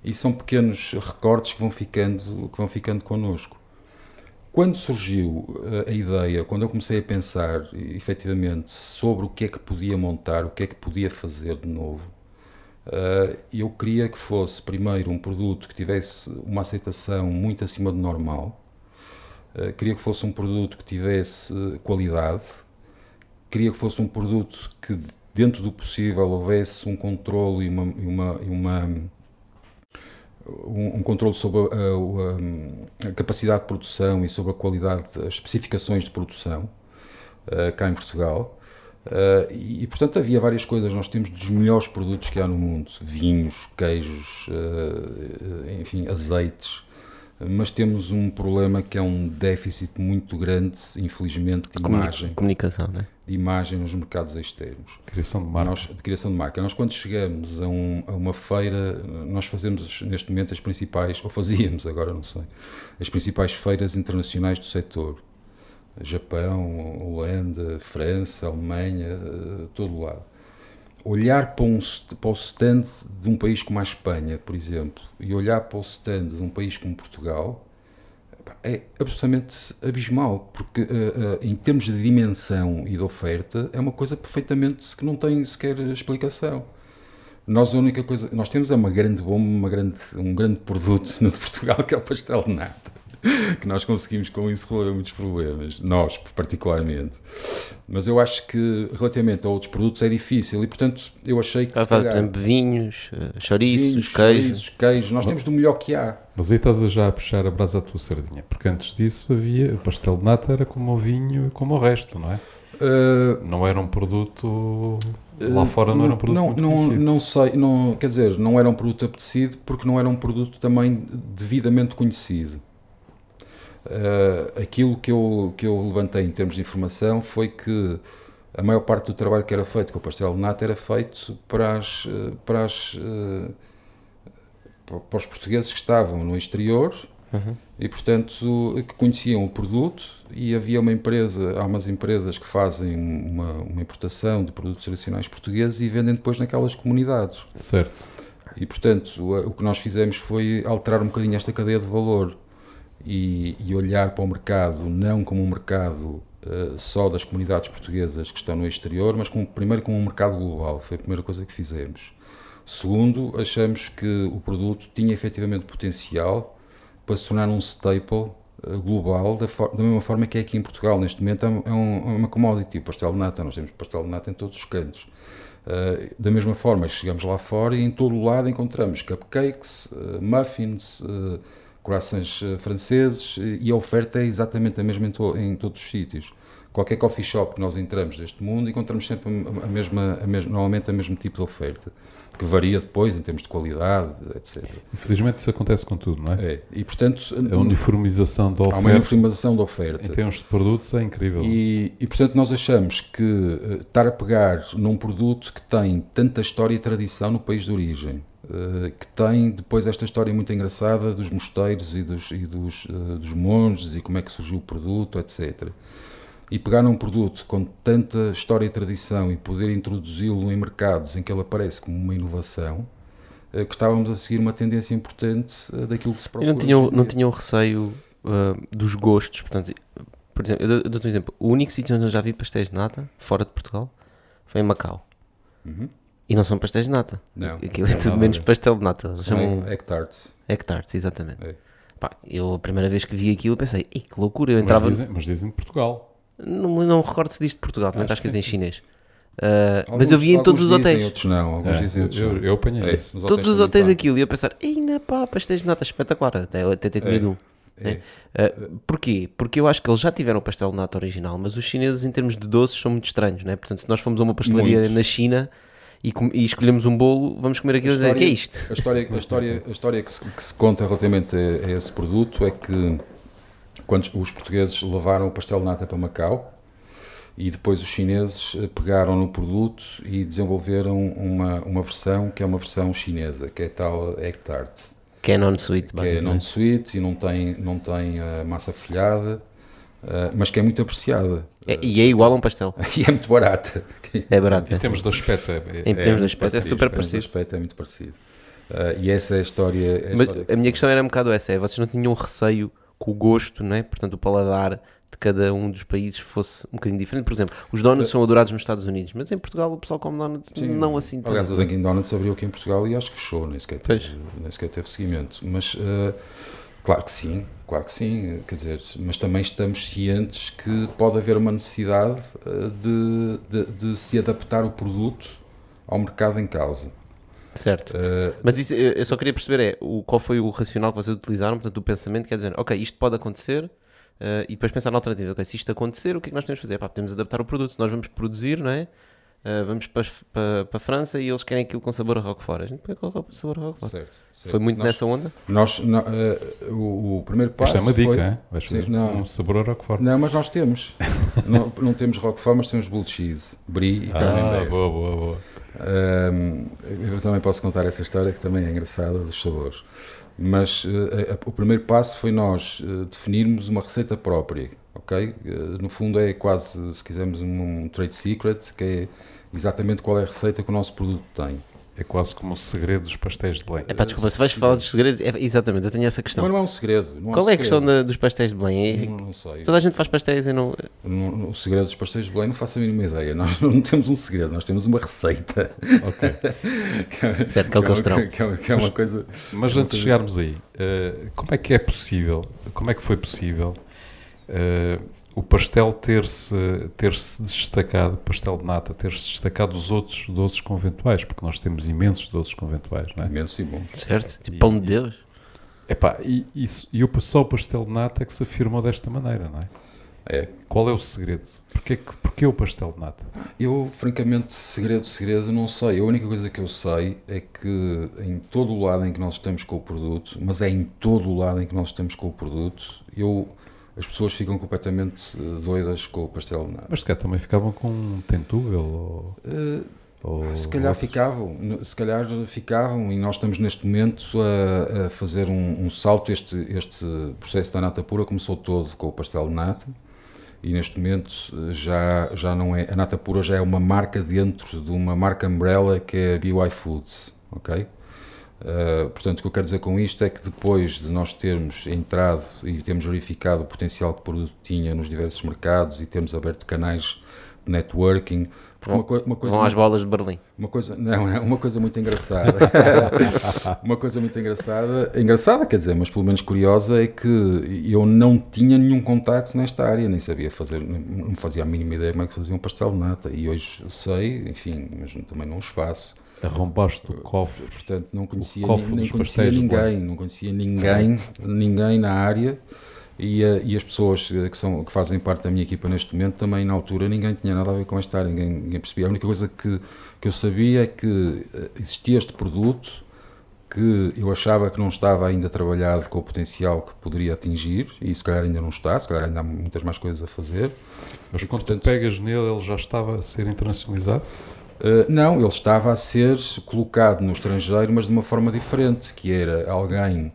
e são pequenos recortes que vão ficando que vão ficando connosco quando surgiu eh, a ideia quando eu comecei a pensar efetivamente sobre o que é que podia montar o que é que podia fazer de novo Uh, eu queria que fosse, primeiro, um produto que tivesse uma aceitação muito acima do normal, uh, queria que fosse um produto que tivesse qualidade, queria que fosse um produto que, dentro do possível, houvesse um controle e uma, uma, e uma um, um, controle sobre a, a, a, capacidade de produção e sobre a qualidade, as especificações de produção uh, cá em Portugal. Uh, e, e, portanto havia várias coisas. Nós temos dos melhores produtos que há no mundo: vinhos, queijos, uh, enfim, azeites. Mas temos um problema que é um déficit muito grande, infelizmente, de imagem. Comunicação, né? De imagem nos mercados externos. Criação de marca. Nós, de criação de marca. Nós, quando chegamos a, um, a uma feira, nós fazemos neste momento as principais, ou fazíamos agora, não sei, as principais feiras internacionais do setor Japão, Holanda, França, Alemanha, eh, todo lado. Olhar para, um, para o stand de um país como a Espanha, por exemplo, e olhar para o stand de um país como Portugal, é absolutamente abismal, porque uh, uh, em termos de dimensão e de oferta é uma coisa perfeitamente que não tem sequer explicação. Nós a única coisa, nós temos é uma grande bomba, uma grande, um grande produto no de Portugal que é o pastel de nata. que nós conseguimos com isso resolver muitos problemas, nós particularmente. Mas eu acho que relativamente a outros produtos é difícil e, portanto, eu achei que. Ah, calhar, por exemplo, vinhos, eh, chouriços, vinhos, queijos. Chouriços, queijos, nós temos do melhor que há. Mas aí estás a já a puxar a brasa à tua sardinha, porque antes disso havia. O pastel de nata era como o vinho e como o resto, não é? Uh, não era um produto lá fora não, não era um produto não, muito não, conhecido. não sei não quer dizer não era um produto apetecido porque não era um produto também devidamente conhecido Uh, aquilo que eu, que eu levantei em termos de informação foi que a maior parte do trabalho que era feito com o pastel de nata era feito para, as, eh, para, as, uh, para os portugueses que estavam no exterior uhum. e, portanto, que conheciam o produto e havia uma empresa, há umas empresas que fazem uma, uma importação de produtos tradicionais portugueses e vendem depois naquelas comunidades. Certo. E, portanto, o, o que nós fizemos foi alterar um bocadinho esta cadeia de valor e, e olhar para o mercado não como um mercado uh, só das comunidades portuguesas que estão no exterior, mas como, primeiro como um mercado global. Foi a primeira coisa que fizemos. Segundo, achamos que o produto tinha efetivamente potencial para se tornar um staple uh, global, da, da, mesma forma que é aqui em Portugal. Neste momento é, um, é uma commodity, o pastel de nata. Nós temos pastel de nata em todos os cantos. Uh, da mesma forma, chegamos lá fora e em todo o lado encontramos cupcakes, uh, muffins, uh, croissants eh, franceses eh, e a oferta é exatamente a mesma em, to, em, todos os sítios. Qualquer coffee shop que nós entramos deste mundo encontramos sempre a mesma, a mesma, normalmente o mesmo tipo de oferta, que varia depois em termos de qualidade, etc. Infelizmente isso acontece com tudo, não é? É, e portanto... A uniformização da oferta... Há uma uniformização da oferta. Em termos de produtos é incrível. E, e portanto nós achamos que uh, estar a pegar num produto que tem tanta história e tradição no país de origem, eh, que tem depois esta história muito engraçada dos mosteiros e dos, e dos, uh, dos monges e como é que surgiu o produto, etc. E pegar num produto com tanta história e tradição e poder introduzi-lo em mercados em que ele aparece como uma inovação, uh, que estávamos a seguir uma tendência importante daquilo que se procura. E não tinham, não tinham receio dos gostos, portanto, por exemplo, eu dou-te um exemplo, o único sítio onde eu já vi pastéis de nata, fora de Portugal, foi em Macau. Uhum. E não são pastéis de nata. Não. Aquilo é tudo menos pastel de nata. Eles chamam Egg tarts. Egg tarts, exatamente. É. Pá, eu a primeira vez que vi aquilo pensei, Ei, que loucura, eu entrava... Mas dizem, mas dizem Portugal. Não, não recordo se diz de Portugal, também está escrito em chinês. Uh, mas eu vi em todos os hotéis. Outros não, alguns É, dizem outros eu, não. eu apanhei É, isso. nos Todos os hotéis aquilo, e eu pensar, ei, na pá, pastéis de nata espetacular, até, até ter comido um. É. Uh, porquê? Porque eu acho que eles já tiveram o pastel de nata original, mas os chineses, em termos de doces, são muito estranhos, né? Portanto, se nós formos a uma pastelaria Muito. na China e, e escolhemos um bolo, vamos comer aquilo e dizer, que é isto? A história, a história, a história que, se, que se conta relativamente a, a esse produto é que quando os portugueses levaram o pastel de nata para Macau e depois os chineses eh, pegaram no produto e desenvolveram uma, uma versão que é uma versão chinesa, que é tal egg tart, Que é non-sweet, que é non-sweet e não tem, não tem eh, massa folhada, eh, mas que é muito apreciada É- e é igual a um pastel. e é muito barata. É barato. Em é. termos de aspecto, é, é- Em termos de muito aspecto, é parecido, super parecido. aspecto é muito parecido. Eh, e essa é a história. é a Mas história que a minha questão era um bocado essa: é, vocês não tinham receio que o gosto, não é? portanto, o paladar de cada um dos países fosse um bocadinho diferente? Por exemplo, os donuts são adorados nos Estados Unidos, mas em Portugal o pessoal come donuts Sim. não assim tanto. Aliás, o Dunkin' Donuts abriu aqui em Portugal e acho que fechou, nem sequer teve, nem sequer teve seguimento. Mas, eh, claro que sim, claro que sim, quer dizer, mas também estamos cientes que pode haver uma necessidade eh, de, de, de se adaptar o produto ao mercado em causa. Certo. Eh, Mas isso, eu eu só queria perceber é o, qual foi o racional que vocês utilizaram, portanto, o pensamento, quer dizer, ok, isto pode acontecer, eh, e depois pensar na alternativa, ok, se isto acontecer, o que é que nós podemos fazer? Pá, podemos adaptar o produto, nós vamos produzir, não é? Eh, vamos para, para, para a França e eles querem aquilo com sabor a Roquefort. A gente põe com sabor a Roquefort. certo, certo. Foi muito nós, nessa onda? Nós, no- eh, o, o primeiro passo Esta é uma dica, foi? Vais Sim, não. um sabor a Roquefort. Não, mas nós temos. não, não temos Roquefort, mas temos Blue Cheese, Brie e Ah, boa, boa, boa. Eu também posso contar essa história que também é engraçada dos sabores. Mas eh, a- o primeiro passo foi nós definirmos uma receita própria, ok? No fundo é quase, se quisermos, um, um trade secret, que é exatamente qual é a receita que o nosso produto tem. É quase como o segredo dos pastéis de Belém. É pá, desculpa, se vais falar dos segredos, é, exatamente, eu tenho essa questão. Mas não é um segredo. Não Qual um é a questão segredo. da- dos pastéis de Belém? É- Não, não sei. Toda a gente faz pastéis e não. No- no- o segredo dos pastéis de Belém não faço a mínima ideia. Nós não temos um segredo, nós temos uma receita. Ok. Que Certo, que é o terão. uma- que é- que é uma coisa. Mas antes de chegarmos aí, eh, como é que é possível, como é que foi possível eh, o pastel ter-se ter -se destacado, o pastel de nata, ter-se destacado dos outros doces conventuais? Porque nós temos imensos doces conventuais, não é? Imenso e bom. Certo? Tipo E- pão de Deus. Epá, e, e o- só o pastel de nata é que se afirmou desta maneira, não é? É. Qual é o segredo? Porquê, porquê o pastel de nata? Eu, francamente, segredo, segredo, não sei. A única coisa que eu sei é que em todo o lado em que nós estamos com o produto, mas é em todo o lado em que nós estamos com o produto, eu, as pessoas ficam completamente eh, doidas com o pastel de nata. Mas se calhar também ficavam com um tentúvel ou, Eh, ou se calhar outro. ficavam, se calhar ficavam e nós estamos neste momento a, a fazer um, um salto. Este, este processo da nata pura começou todo com o pastel de nata e neste momento eh, já, já não é, a nata pura já é uma marca dentro de uma marca umbrella que é a BY Foods, ok? Uh, portanto, o que eu quero dizer com isto é que depois de nós termos entrado e termos verificado o potencial que o produto tinha nos diversos mercados e termos aberto canais de networking, uma, uma coisa Vão às bolas de Berlim. uma coisa, não, é uma coisa muito engraçada. uma coisa muito engraçada, engraçada quer dizer, mas pelo menos curiosa é que eu não tinha nenhum contacto nesta área, nem sabia fazer, não fazia a mínima ideia como é que se fazia um pastel de nata e hoje sei, enfim, mas também não os faço. Arrombaste o cofre. Portanto, não conhecia, cofre nem, nem conhecia ninguém, não conhecia ninguém, ninguém na área. E, eh, e as pessoas eh, que, são, que fazem parte da minha equipa neste momento também na altura ninguém tinha nada a ver com esta área, ninguém, ninguém percebia. A única coisa que, que eu sabia é que eh, existia este produto que eu achava que não estava ainda trabalhado com o potencial que poderia atingir, e se calhar ainda não está, se calhar ainda há muitas mais coisas a fazer. Mas quando portanto- pegas nele, ele já estava a ser internacionalizado? Uh, não, ele estava a ser colocado no estrangeiro, mas de uma forma diferente, que era alguém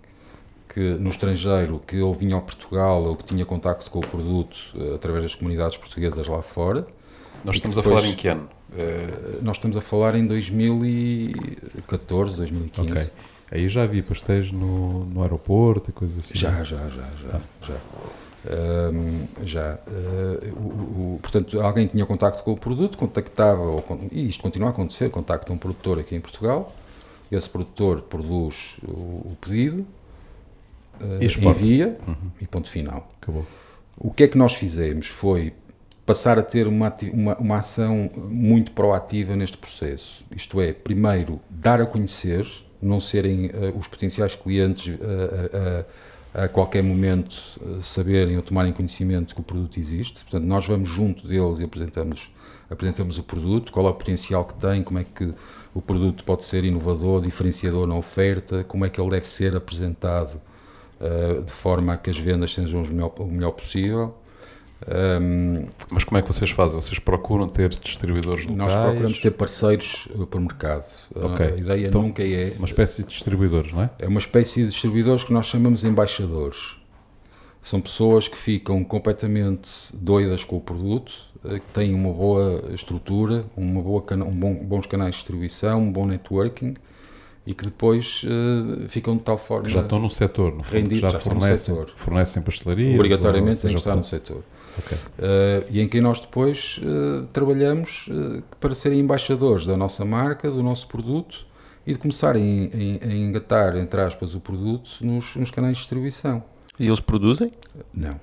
que no estrangeiro que ou vinha ao Portugal ou que tinha contacto com o produto uh, através das comunidades portuguesas lá fora. Nós estamos que a falar depois- em que ano? Eh, Uh, nós estamos a falar em 2014, 2015. ok. Aí já havia pastéis no, no aeroporto e coisas assim. Já, já, já, já, já. Ahm, já. Uh, o- o- portanto, alguém tinha contacto com o produto, contactava, ou e isto continua a acontecer, contacta um produtor aqui em Portugal, esse produtor produz o, o pedido, envia uhum. e ponto final. Acabou. O que é que nós fizemos foi passar a ter uma, uma, uma, ação muito proativa neste processo. Isto é, primeiro, dar a conhecer, não serem uh, os potenciais clientes uh, uh, a qualquer momento saberem ou tomarem conhecimento que o produto existe. Portanto, nós vamos junto deles e apresentamos, apresentamos o produto, qual é o potencial que tem, como é que o produto pode ser inovador, diferenciador na oferta, como é que ele deve ser apresentado de forma a que as vendas sejam o melhor, o melhor possível. Um, Mas como é que vocês fazem? Vocês procuram ter distribuidores locais? Nós procuramos ter parceiros o mercado. Okay. A ideia então, nunca é... Uma espécie de distribuidores, não é? É uma espécie de distribuidores que nós chamamos embaixadores. São pessoas que ficam completamente doidas com o produto, uh, que têm uma boa estrutura, uma boa cana um bom, bons canais de distribuição, um bom networking e que depois uh, ficam de tal forma. Que já estão no setor, no fundo, já, já fornecem, fornecem pastelaria. Obrigatoriamente têm que estar no setor. Okay. Uh, e em quem nós depois uh, trabalhamos uh, para serem embaixadores da nossa marca, do nosso produto e de começarem a, a engatar, entre aspas, o produto nos, nos canais de distribuição. E eles produzem? Não.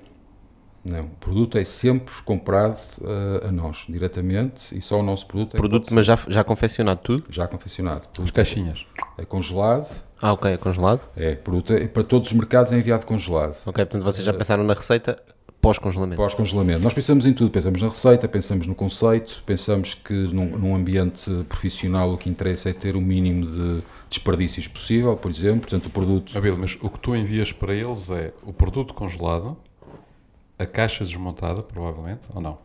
Não, o produto é sempre comprado uh, a nós, diretamente, e só o nosso produto é Produto, mas já, já confeccionado tudo? Já confeccionado. As caixinhas? É congelado. Ah, ok, é congelado? É, produto é, para todos os mercados é enviado congelado. Ok, portanto vocês já pensaram na receita Pós-congelamento. Pós-congelamento. Nós pensamos em tudo, pensamos na receita, pensamos no conceito, pensamos que num, num, ambiente profissional o que interessa é ter o mínimo de desperdícios possível, por exemplo, portanto o produto... Abel, mas o que tu envias para eles é o produto congelado, a caixa desmontada, provavelmente, ou não?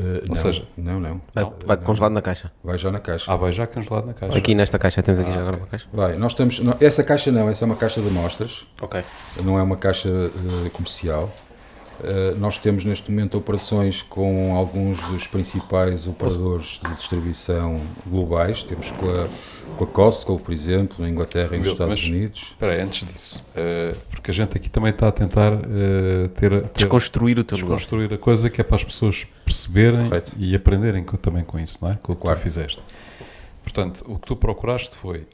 Uh, ou não, seja, não, não. Vai, vai não, congelado na caixa? Vai já na caixa. Ah, vai já congelado na caixa. Aqui nesta caixa, temos aqui ah, já agora uma caixa? Vai, nós estamos. Não, essa caixa não, essa é uma caixa de amostras. Ok. Não é uma caixa uh, comercial. Uh, nós temos neste momento operações com alguns dos principais operadores de distribuição globais. Temos com a, com a Costco, por exemplo, na Inglaterra e nos Estados mas, Unidos. Espera aí, antes disso, uh, porque a gente aqui também está a tentar uh, ter, ter, Desconstruir o teu Desconstruir negócio. a coisa que é para as pessoas perceberem Correto. e aprenderem com, também com isso, não é? Com o que claro. tu fizeste. Portanto, o que tu procuraste foi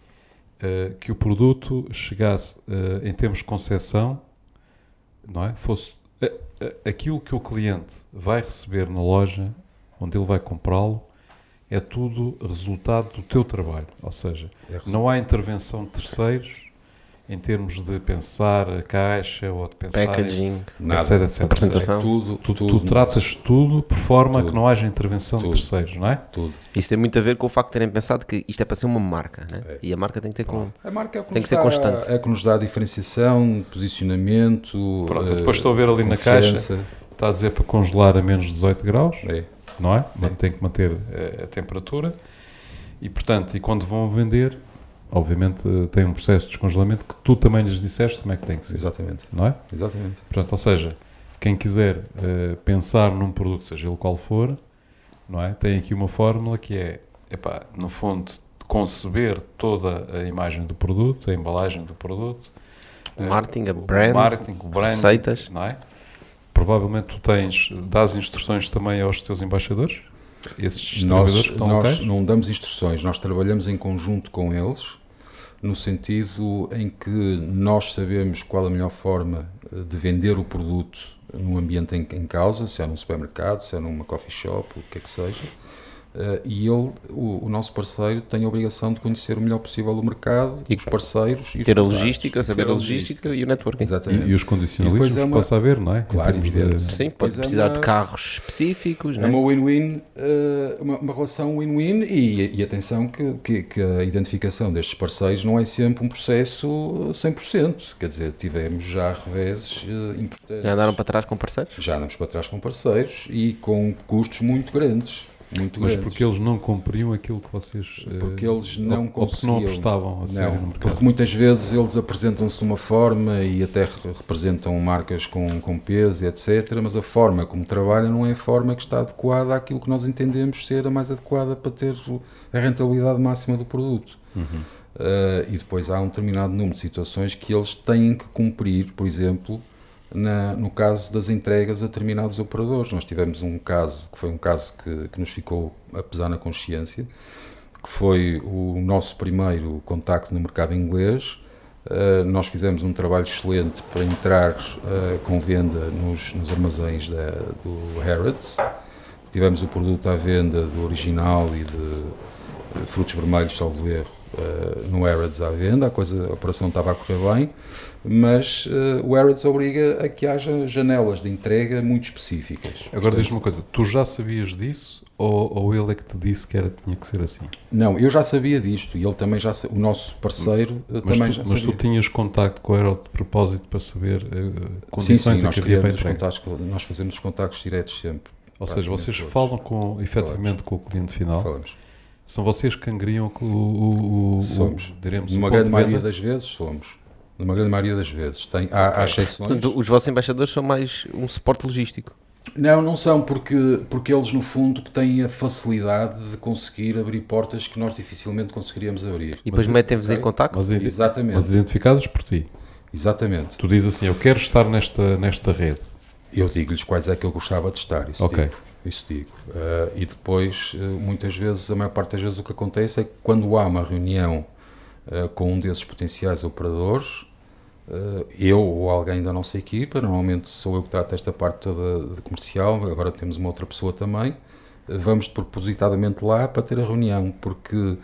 que o produto chegasse, em termos de concepção, não é? Fosse aquilo que o cliente vai receber na loja, onde ele vai comprá-lo, é tudo resultado do teu trabalho. Ou seja, é não há intervenção de terceiros em termos de pensar a caixa ou de pensar packaging, nada, etc, etc. apresentação, é tudo, tu, tudo, tu tratas tudo por forma tudo. que não haja intervenção tudo. de terceiros, não é? Tudo. Isso tem muito a ver com o facto de terem pensado que isto é para ser uma marca, né? É. E a marca tem que ter com, a marca é que tem que ser constante. É que nos dá diferenciação, posicionamento. Pronto, depois estou a ver ali confiança. na caixa, está a dizer para congelar a menos 18 graus, é. não é? é. Tem que manter a, a temperatura. E portanto, e quando vão vender, obviamente tem um processo de descongelamento que tu também lhes disseste como é que tem que ser. Exatamente. Não é? Exatamente. Portanto, ou seja, quem quiser uh, pensar num produto, seja ele qual for, não é? Tem aqui uma fórmula que é, epá, no fundo, conceber toda a imagem do produto, a embalagem do produto. O marketing, a brand, marketing, brand, receitas. Não é? Provavelmente tu tens, dás instruções também aos teus embaixadores? Esses nós, estão nós locais? não damos instruções, nós trabalhamos em conjunto com eles no sentido em que nós sabemos qual a melhor forma eh, de vender o produto no ambiente em, em causa, se é num supermercado, se é numa coffee shop, o que é que seja, Uh, e ele, o, o, nosso parceiro, tem a obrigação de conhecer o melhor possível o mercado, e os parceiros e ter a logística, saber a logística e o networking. Exatamente. E, e os condicionalismos é uma... possa haver, não é? Claro, de... Sim, pode é precisar é uma... de carros específicos. É uma win-win, uh, uma, uma, relação win-win e, e, atenção que, que, que, a identificação destes parceiros não é sempre um processo 100%. Quer dizer, tivemos já reveses uh, importantes. Já andaram para trás com parceiros? Já andamos para trás com parceiros e com custos muito grandes muito Mas grandes. porque eles não cumpriam aquilo que vocês... Porque eles eh, não ou, conseguiam. Ou não apostavam a no mercado. Porque muitas vezes eles apresentam-se de uma forma e até representam marcas com, com peso e etc, mas a forma como trabalham não é a forma que está adequada àquilo que nós entendemos ser a mais adequada para ter a rentabilidade máxima do produto. Uhum. Uh, e depois há um determinado número de situações que eles têm que cumprir, por exemplo, na, no caso das entregas a determinados operadores. Nós tivemos um caso, que foi um caso que, que nos ficou a pesar na consciência, que foi o nosso primeiro contacto no mercado inglês, Uh, nós fizemos um trabalho excelente para entrar uh, com venda nos, nos armazéns da, do Harrods. Tivemos o produto à venda do original e de, frutos vermelhos, salvo erro, uh, no Harrods à venda. A, coisa, a operação estava a correr bem, mas o Harrods obriga a que haja janelas de entrega muito específicas. Agora diz-me uma coisa, tu já sabias disso ou, ou, ele é que te disse que era, tinha que ser assim? Não, eu já sabia disto e ele também já o nosso parceiro mas também tu, já mas sabia. tu tinhas contacto com o Aero de propósito para saber uh, condições sim, sim, em que havia para Nós fazemos os contactos diretos sempre. Ou seja, vocês todos. falam com, efetivamente com o cliente final? Falamos. São vocês que angriam o, o, o somos. O, diremos, Numa grande maioria das vezes somos. Numa grande maioria das vezes. Tem, há, okay. há exceções. Portanto, os vossos embaixadores são mais um suporte logístico. Não, não são, porque, porque eles, no fundo, têm a facilidade de conseguir abrir portas que nós dificilmente conseguiríamos abrir. E depois metem-vos okay? em contato? Mas, Exatamente. Mas identificados por ti? Exatamente. Tu dizes assim, eu quero estar nesta, nesta rede. Eu digo-lhes quais é que eu gostava de estar, isso okay. digo. Isso digo. Uh, e depois, uh, muitas vezes, a maior parte das vezes o que acontece é que quando há uma reunião uh, com um desses potenciais operadores, eh, eu ou alguém da nossa equipa, normalmente sou eu que trato esta parte toda comercial, agora temos uma outra pessoa também, eh, vamos propositadamente lá para ter a reunião, porque uh,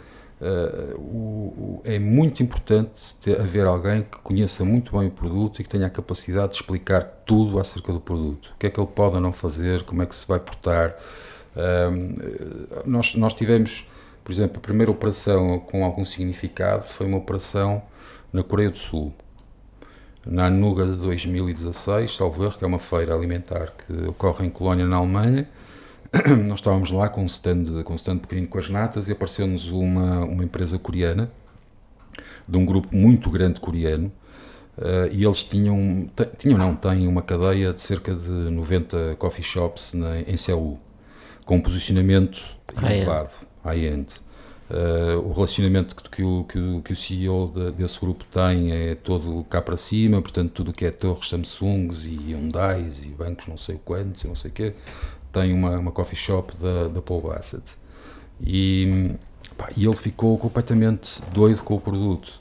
o, é muito importante ter, haver alguém que conheça muito bem o produto e que tenha a capacidade de explicar tudo acerca do produto. O que é que ele pode ou não fazer, como é que se vai portar. Uh, nós, nós tivemos, por exemplo, a primeira operação com algum significado foi uma operação na Coreia do Sul na Anuga de 2016, salvo erro, que é uma feira alimentar que ocorre em Colónia, na Alemanha. Nós estávamos lá com um stand, com um stand pequenino com as natas e apareceu-nos uma, uma empresa coreana, de um grupo muito grande coreano, uh, e eles tinham, tinham não, têm uma cadeia de cerca de 90 coffee shops na, em Seul, com um posicionamento elevado, high-end. Uh, o relacionamento que, que, o, que, o, que o CEO de, desse grupo tem é todo cá para cima, portanto, tudo o que é torres Samsungs e Hyundais e bancos não sei quantos, não sei o quê, tem uma, uma coffee shop da, da Paul Bassett. E, pá, e ele ficou completamente doido com o produto.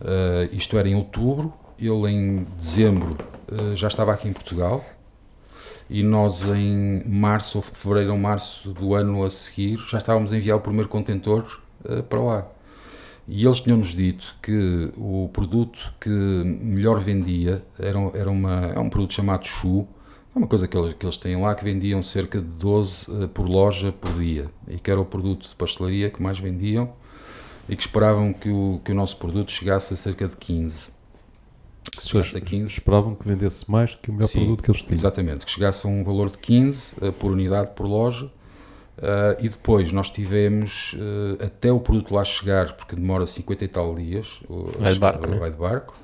Uh, isto era em outubro, ele em dezembro uh, já estava aqui em Portugal, e nós em março, ou fevereiro ou março do ano a seguir já estávamos a enviar o primeiro contentor uh, para lá. E eles tinham-nos dito que o produto que melhor vendia era, era uma, é um produto chamado Chu, é uma coisa que eles, que eles têm lá que vendiam cerca de 12 uh, por loja por dia. E que era o produto de pastelaria que mais vendiam e que esperavam que o, que o nosso produto chegasse a cerca de 15 que se chegasse a 15. Esperavam que vendesse mais que o melhor Sim, produto que eles tinham. Exatamente, que chegasse a um valor de 15 uh, por unidade por loja. Uh, e depois nós tivemos uh, até o produto lá chegar, porque demora 50 e tal dias, vai de barco, né? vai de barco.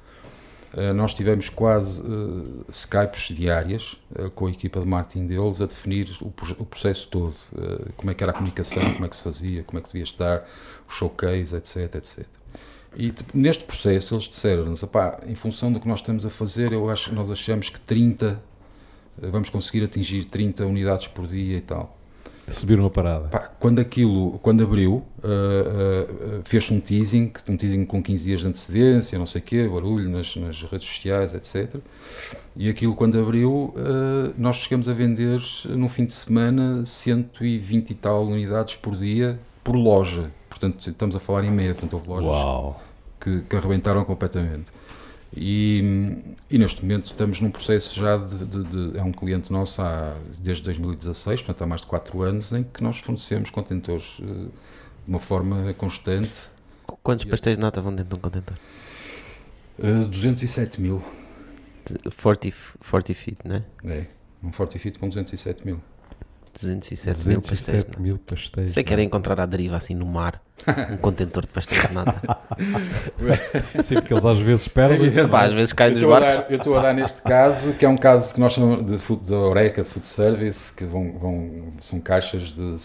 nós tivemos quase Skypes diárias com a equipa de marketing deles a definir o, o processo todo, como é que era a comunicação, como é que se fazia, como é que devia estar, o showcase, etc, etc. E tipo, neste processo eles disseram-nos, em função do que nós estamos a fazer, eu acho, nós achamos que 30, eh, vamos conseguir atingir 30 unidades por dia e tal. Subiram a parada. Pá, quando aquilo, quando abriu, uh, uh, fez-se um teasing, um teasing com 15 dias de antecedência, não sei o quê, barulho nas, nas redes sociais, etc. E aquilo, quando abriu, uh, nós chegamos a vender, no fim de semana, 120 e tal unidades por dia, por loja portanto estamos a falar em média, portanto houve lojas que, que arrebentaram completamente. E, e, neste momento estamos num processo já de, de, de, é um cliente nosso há, desde 2016, portanto há mais de 4 anos, em que nós fornecemos contentores uh, de uma forma constante. Quantos pastéis de nata vão dentro de um contentor? Uh, 207 mil. 40, 40 feet, não é? É, um 40 feet com 207 mil. 207, 207 mil pastéis. mil pastéis. Você quer encontrar a deriva assim no mar? Um contentor de pastéis de nata. Sim, porque eles às vezes perdem. às vezes caem dos barcos. eu estou a dar neste caso, que é um caso que nós chamamos de, food, de Oreca, de Food Service, que vão, vão, são caixas de,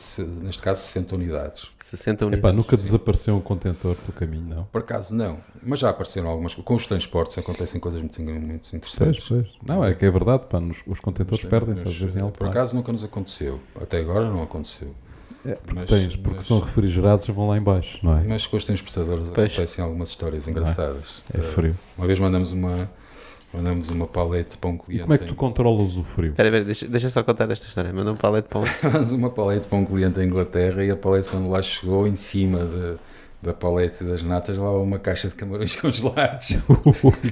neste caso, 60 unidades. 60 unidades. Epá, nunca Sim. desapareceu um contentor pelo caminho, não? Por acaso não, mas já apareceram algumas. Com os transportes acontecem coisas muito, muito interessantes. Pois, pois. Não, é que é verdade, pá, os, os contentores perdem-se às vezes em alto Por acaso nunca nos aconteceu. Até agora não aconteceu. É, porque, mas, tens, porque mas, são refrigerados e vão lá embaixo, não é? Mas com os transportadores pois. acontecem algumas histórias é? engraçadas. É, é frio. Uma vez mandamos uma, mandamos uma palete para um cliente. E como é que tu em... controlas o frio? Espera, espera, deixa, deixa só contar esta história. Mandou uma palete para um... mandamos uma palete para um cliente em Inglaterra e a palete quando lá chegou em cima de da paleta e das natas lá uma caixa de camarões congelados.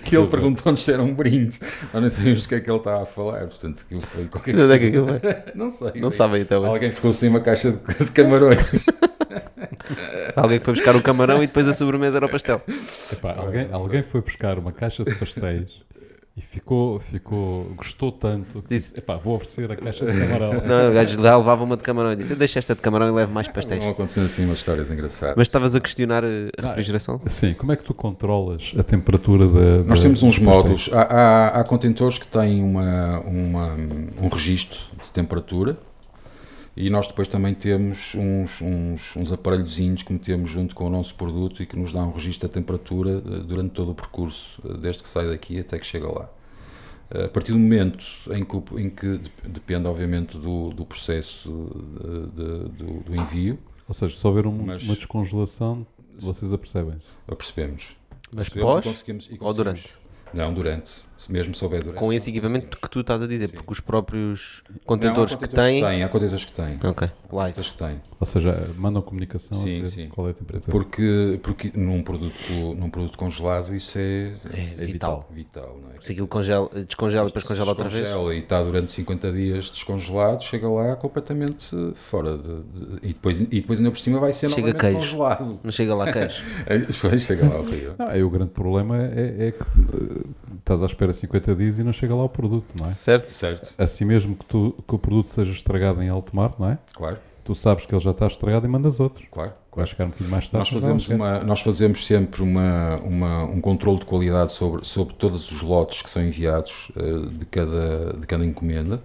Que ele perguntou-nos se era um brinde. Nós não sabíamos o que é que ele estava a falar portanto aquilo foi qualquer coisa é que foi? não sei não sabem então alguém ficou sem uma caixa de, de camarões. Alguém foi buscar o camarão e depois a sobremesa era o pastel. Epá, alguém, alguém foi buscar uma caixa de pastéis e ficou, ficou, gostou tanto que disse, epá, vou oferecer a caixa de camarão. Não, o gajo lá levava uma de camarão e disse, eu deixo esta de camarão e levo mais pastéis. Vão acontecendo assim umas histórias engraçadas. Mas estavas a questionar a refrigeração? sim, como é que tu controlas a temperatura da... Nós temos uns módulos, há, há, há, contentores que têm uma, uma, um registro de temperatura e nós depois também temos uns, uns, uns aparelhozinhos que metemos junto com o nosso produto e que nos dá um registro da temperatura eh, durante todo o percurso, eh, desde que sai daqui até que chega lá. Eh, a partir do momento em que, em que depende, obviamente, do, do processo de, de, do, do, envio. Ou seja, se houver um, uma descongelação, vocês apercebem-se? Apercebemos. Mas pós ou durante? Não, durante. Mesmo se houver durante. Com esse equipamento que tu estás a dizer, Sim. porque os próprios contentores, não, há contentores que têm. Que têm. Há contentores que têm. Ok, live. que têm. Ou seja, mandam comunicação sim, a dizer sim. qual é a temperatura. Porque, porque num, produto, num produto congelado isso é, é, é vital. vital não é? Se aquilo congela, descongela e depois congela outra vez. e está durante 50 dias descongelado, chega lá completamente fora. De, de, e, depois, e depois ainda por cima vai ser chega queijo. congelado. Não chega lá queijo. depois chega lá horrível. Não, aí o grande problema é, é que estás à espera 50 dias e não chega lá o produto, não é? Certo. certo. Assim mesmo que, tu, que o produto seja estragado em alto mar, não é? Claro. Tu sabes que ele já está estragado e mandas outro. Claro. Vai chegar um bocadinho mais tarde. Nós fazemos, uma, nós fazemos sempre uma, uma, um controle de qualidade sobre, sobre todos os lotes que são enviados uh, de, cada, de cada encomenda,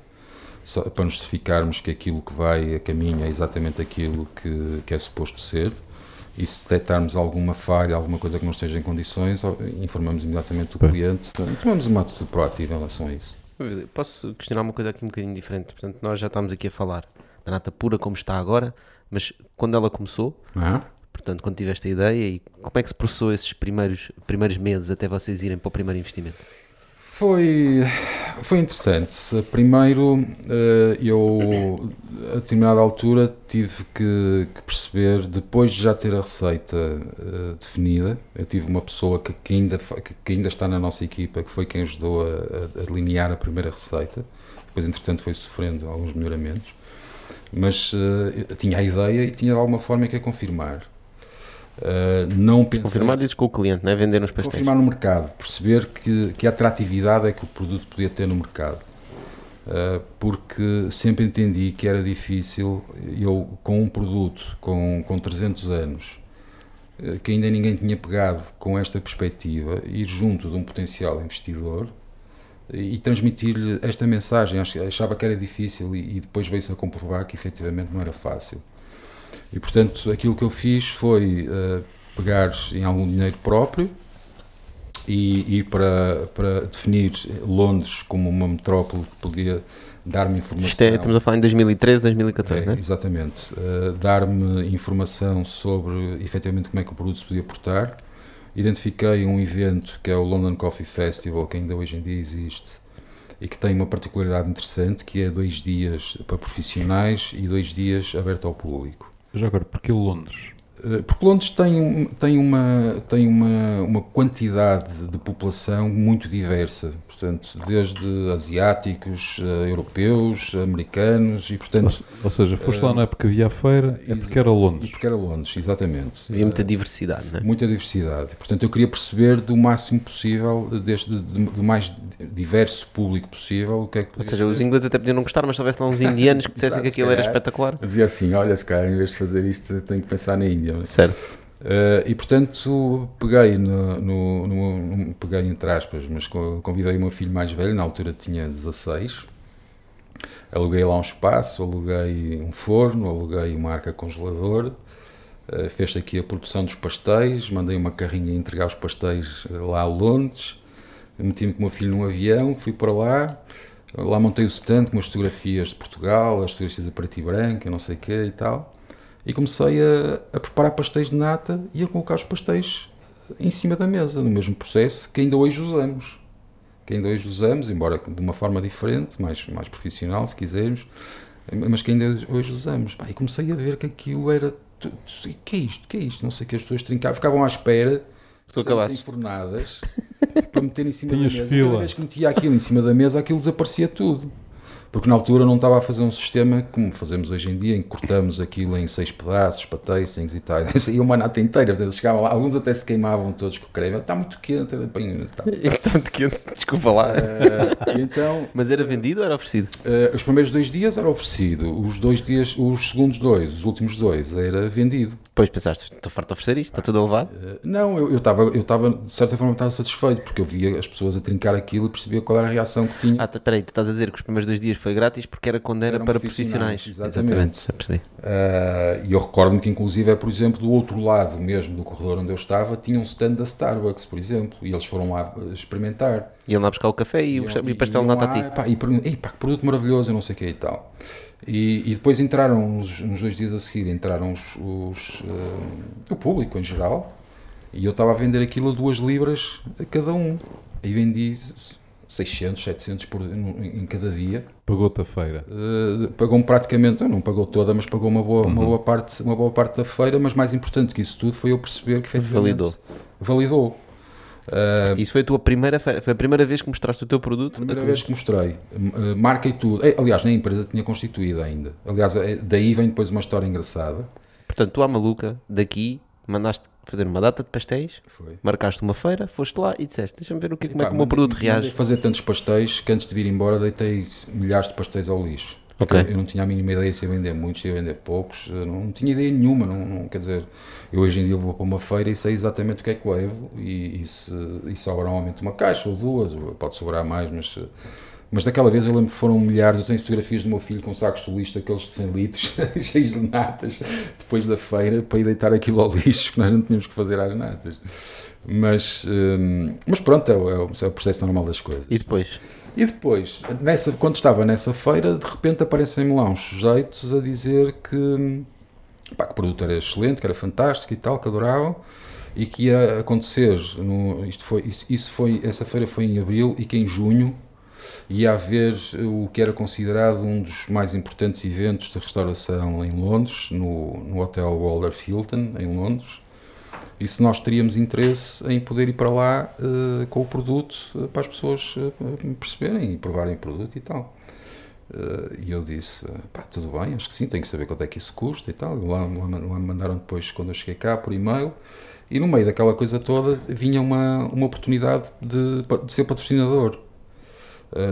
só, para nos certificarmos que aquilo que vai a caminho é exatamente aquilo que, que é suposto ser e se detectarmos alguma falha, alguma coisa que não esteja em condições, informamos imediatamente o cliente. Tomamos uma atitude proativa em relação a isso. Posso questionar uma coisa aqui um bocadinho diferente? Portanto, nós já estamos aqui a falar da nata pura como está agora, mas quando ela começou, uhum. portanto, quando tiveste a ideia, e como é que se processou esses primeiros, primeiros meses até vocês irem para o primeiro investimento? Foi, foi interessante. Primeiro, eh, eu, a determinada altura, tive que, que perceber, depois de já ter a receita uh, definida, eu tive uma pessoa que, que ainda, que, ainda está na nossa equipa, que foi quem ajudou a, a delinear a primeira receita. Depois, entretanto, foi sofrendo alguns melhoramentos. Mas uh, tinha a ideia e tinha de alguma forma que a confirmar. Uh, não pensei, confirmar dizes com o cliente, não é? Vender nos pastéis. Confirmar no mercado, perceber que, que atratividade é que o produto podia ter no mercado. Uh, porque sempre entendi que era difícil, eu com um produto com, com 300 anos, uh, que ainda ninguém tinha pegado com esta perspectiva, ir junto de um potencial investidor e, e transmitir-lhe esta mensagem. Achava que era difícil e, e depois veio-se a comprovar que efetivamente não era fácil. E portanto, aquilo que eu fiz foi uh, pegar em algum dinheiro próprio e ir para, para definir Londres como uma metrópole que podia dar-me informação. Isto é, estamos a falar em 2013, 2014, é, não é? Exatamente. Uh, dar-me informação sobre efetivamente como é que o produto se podia portar. Identifiquei um evento que é o London Coffee Festival, que ainda hoje em dia existe, e que tem uma particularidade interessante, que é dois dias para profissionais e dois dias aberto ao público. Já agora, porquê Londres? Eh, porque Londres tem, tem, uma, tem uma, uma quantidade de população muito diversa portanto, desde asiáticos, uh, europeus, americanos e, portanto... Ou, ou seja, foste uh, lá não é porque havia a feira, é porque era Londres. E porque era Londres, exatamente. Havia muita diversidade, não é? Muita diversidade. Portanto, eu queria perceber do máximo possível, desde do mais diverso público possível, o que é que Ou seja, ser. os ingleses até podiam não gostar, mas talvez lá uns indianos que dissessem que aquilo era espetacular. Dizia assim, olha, se calhar em vez de fazer isto, tenho que pensar na Índia. Certo. Uh, e portanto peguei no, no, no, peguei entre aspas, mas convidei o meu filho mais velho, na altura tinha 16, aluguei lá um espaço, aluguei um forno, aluguei uma arca congelador, uh, fez aqui a produção dos pastéis, mandei uma carrinha entregar os pastéis eh, lá a Londres, meti-me com o meu filho num avião, fui para lá, lá montei o stand com as fotografias de Portugal, as fotografias a preto e branco, não sei o quê e tal. E comecei a, a preparar pastéis de nata e a colocar os pastéis em cima da mesa, no mesmo processo que ainda hoje usamos. Que ainda hoje usamos, embora de uma forma diferente, mais, mais profissional, se quisermos, mas que ainda hoje usamos. e comecei a ver que aquilo era. O que é isto? que é isto? Não sei que as pessoas trincavam, ficavam à espera tu acabaste. enfornadas para meter em cima Tinhas da mesa. Fila. Cada vez que metia aquilo em cima da mesa, aquilo desaparecia tudo. Porque na altura não estava a fazer um sistema como fazemos hoje em dia, em que cortamos aquilo em seis pedaços, para tastings e tal. Saía uma nata inteira. Chegavam lá, alguns até se queimavam todos com o creme. Está muito quente. Está Está muito quente, desculpa lá. Uh, então, Mas era vendido ou era oferecido? Uh, os primeiros dois dias era oferecido, os dois dias, os segundos dois, os últimos dois era vendido. Depois pensaste, estou farto de oferecer isto, está tudo a levar? Uh, não, eu estava, eu estava, de certa forma, estava satisfeito, porque eu via as pessoas a trincar aquilo e percebia qual era a reação que tinha. Ah, espera aí, tu estás a dizer que os primeiros dois dias foi grátis porque era quando era para profissionais, profissionais. exatamente. percebi. Uh, e eu recordo-me que, inclusive, é, por exemplo, do outro lado mesmo do corredor onde eu estava, tinha um stand da Starbucks, por exemplo, e eles foram lá experimentar. Iam lá buscar o café e, o, e o pastel de nata a ti. Pá, e perguntam, pá, que produto maravilhoso, eu não sei o que e tal. E, e, depois entraram, uns, uns, dois dias a seguir, entraram os, os uh, o público em geral, e eu estava a vender aquilo a duas libras a cada um. E vendi 600, 700 por, em cada dia. Pagou-te a feira? Uh, pagou-me praticamente, não pagou toda, mas pagou uma boa, uhum. uma, boa parte, uma boa parte da feira, mas mais importante que isso tudo foi eu perceber que validou. validou. Uh, Isso foi a tua primeira feira? Foi a primeira vez que mostraste o teu produto? Primeira vez que mostrei. Uh, marquei tudo. Aliás, nem a empresa tinha constituído ainda. Aliás, daí vem depois uma história engraçada. Portanto, tu à maluca, daqui, mandaste fazer uma data de pastéis, foi. marcaste uma feira, foste lá e disseste, deixa-me ver o que, como é que o meu produto reage. fazer tantos pastéis que antes de vir embora deitei milhares de pastéis ao lixo. Okay. Eu não tinha a mínima ideia se ia vender muitos, se ia vender poucos, não, não tinha ideia nenhuma, não, não, quer dizer, eu hoje em dia vou para uma feira e sei exatamente o que é que levo e, e, se, e sobra normalmente uma caixa ou duas, pode sobrar mais, mas, mas daquela vez eu lembro que foram milhares, eu tenho fotografias do meu filho com sacos de lixo, aqueles de 100 litros, cheios de natas, depois da feira, para ir deitar aquilo ao lixo, que nós não tínhamos que fazer às natas. Mas, hum, mas pronto, é o, é o processo normal das coisas. E depois? E depois, nessa, quando estava nessa feira, de repente aparecem-me lá uns sujeitos a dizer que, pá, que o produto era excelente, que era fantástico e tal, que adoravam, e que ia acontecer, no, isto foi, isso, isso foi, essa feira foi em abril e que em junho ia haver o que era considerado um dos mais importantes eventos de restauração em Londres, no, no Hotel Waldorf Hilton, em Londres, e se nós teríamos interesse em poder ir para lá uh, com o produto uh, para as pessoas uh, perceberem e provarem o produto e tal. e eu disse, pá, tudo bem, acho que sim, tenho que saber quanto é que isso custa e tal. Lá, lá, lá me mandaram depois, quando eu cheguei cá, por e-mail, e no meio daquela coisa toda vinha uma, uma oportunidade de, de ser patrocinador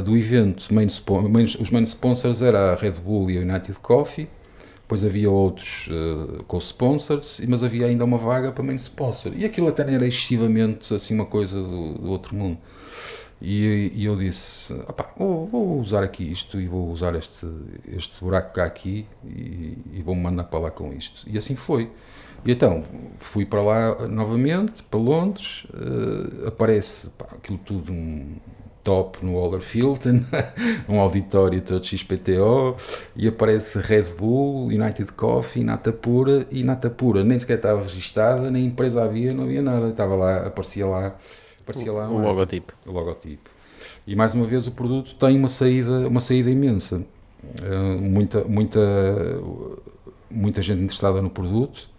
do evento. Main, main, os main sponsors era a Red Bull e a United Coffee, depois havia outros uh, co-sponsors, mas havia ainda uma vaga para main sponsor. E aquilo até era excessivamente assim uma coisa do, do outro mundo. E, e eu disse, vou, vou, usar aqui isto e vou usar este, este buraco cá aqui e, e vou-me mandar para lá com isto. E assim foi. E então, fui para lá novamente, para Londres, uh, aparece pá, aquilo tudo um, top no Waller Hilton, um auditório todo XPTO, e aparece Red Bull, United Coffee, Nata Pura, e Nata Pura nem sequer estava registada, nem empresa havia, não havia nada, estava lá, aparecia lá, aparecia lá o, o logotipo. O logotipo. E mais uma vez o produto tem uma saída, uma saída imensa. Uh, muita, muita, muita gente interessada no produto,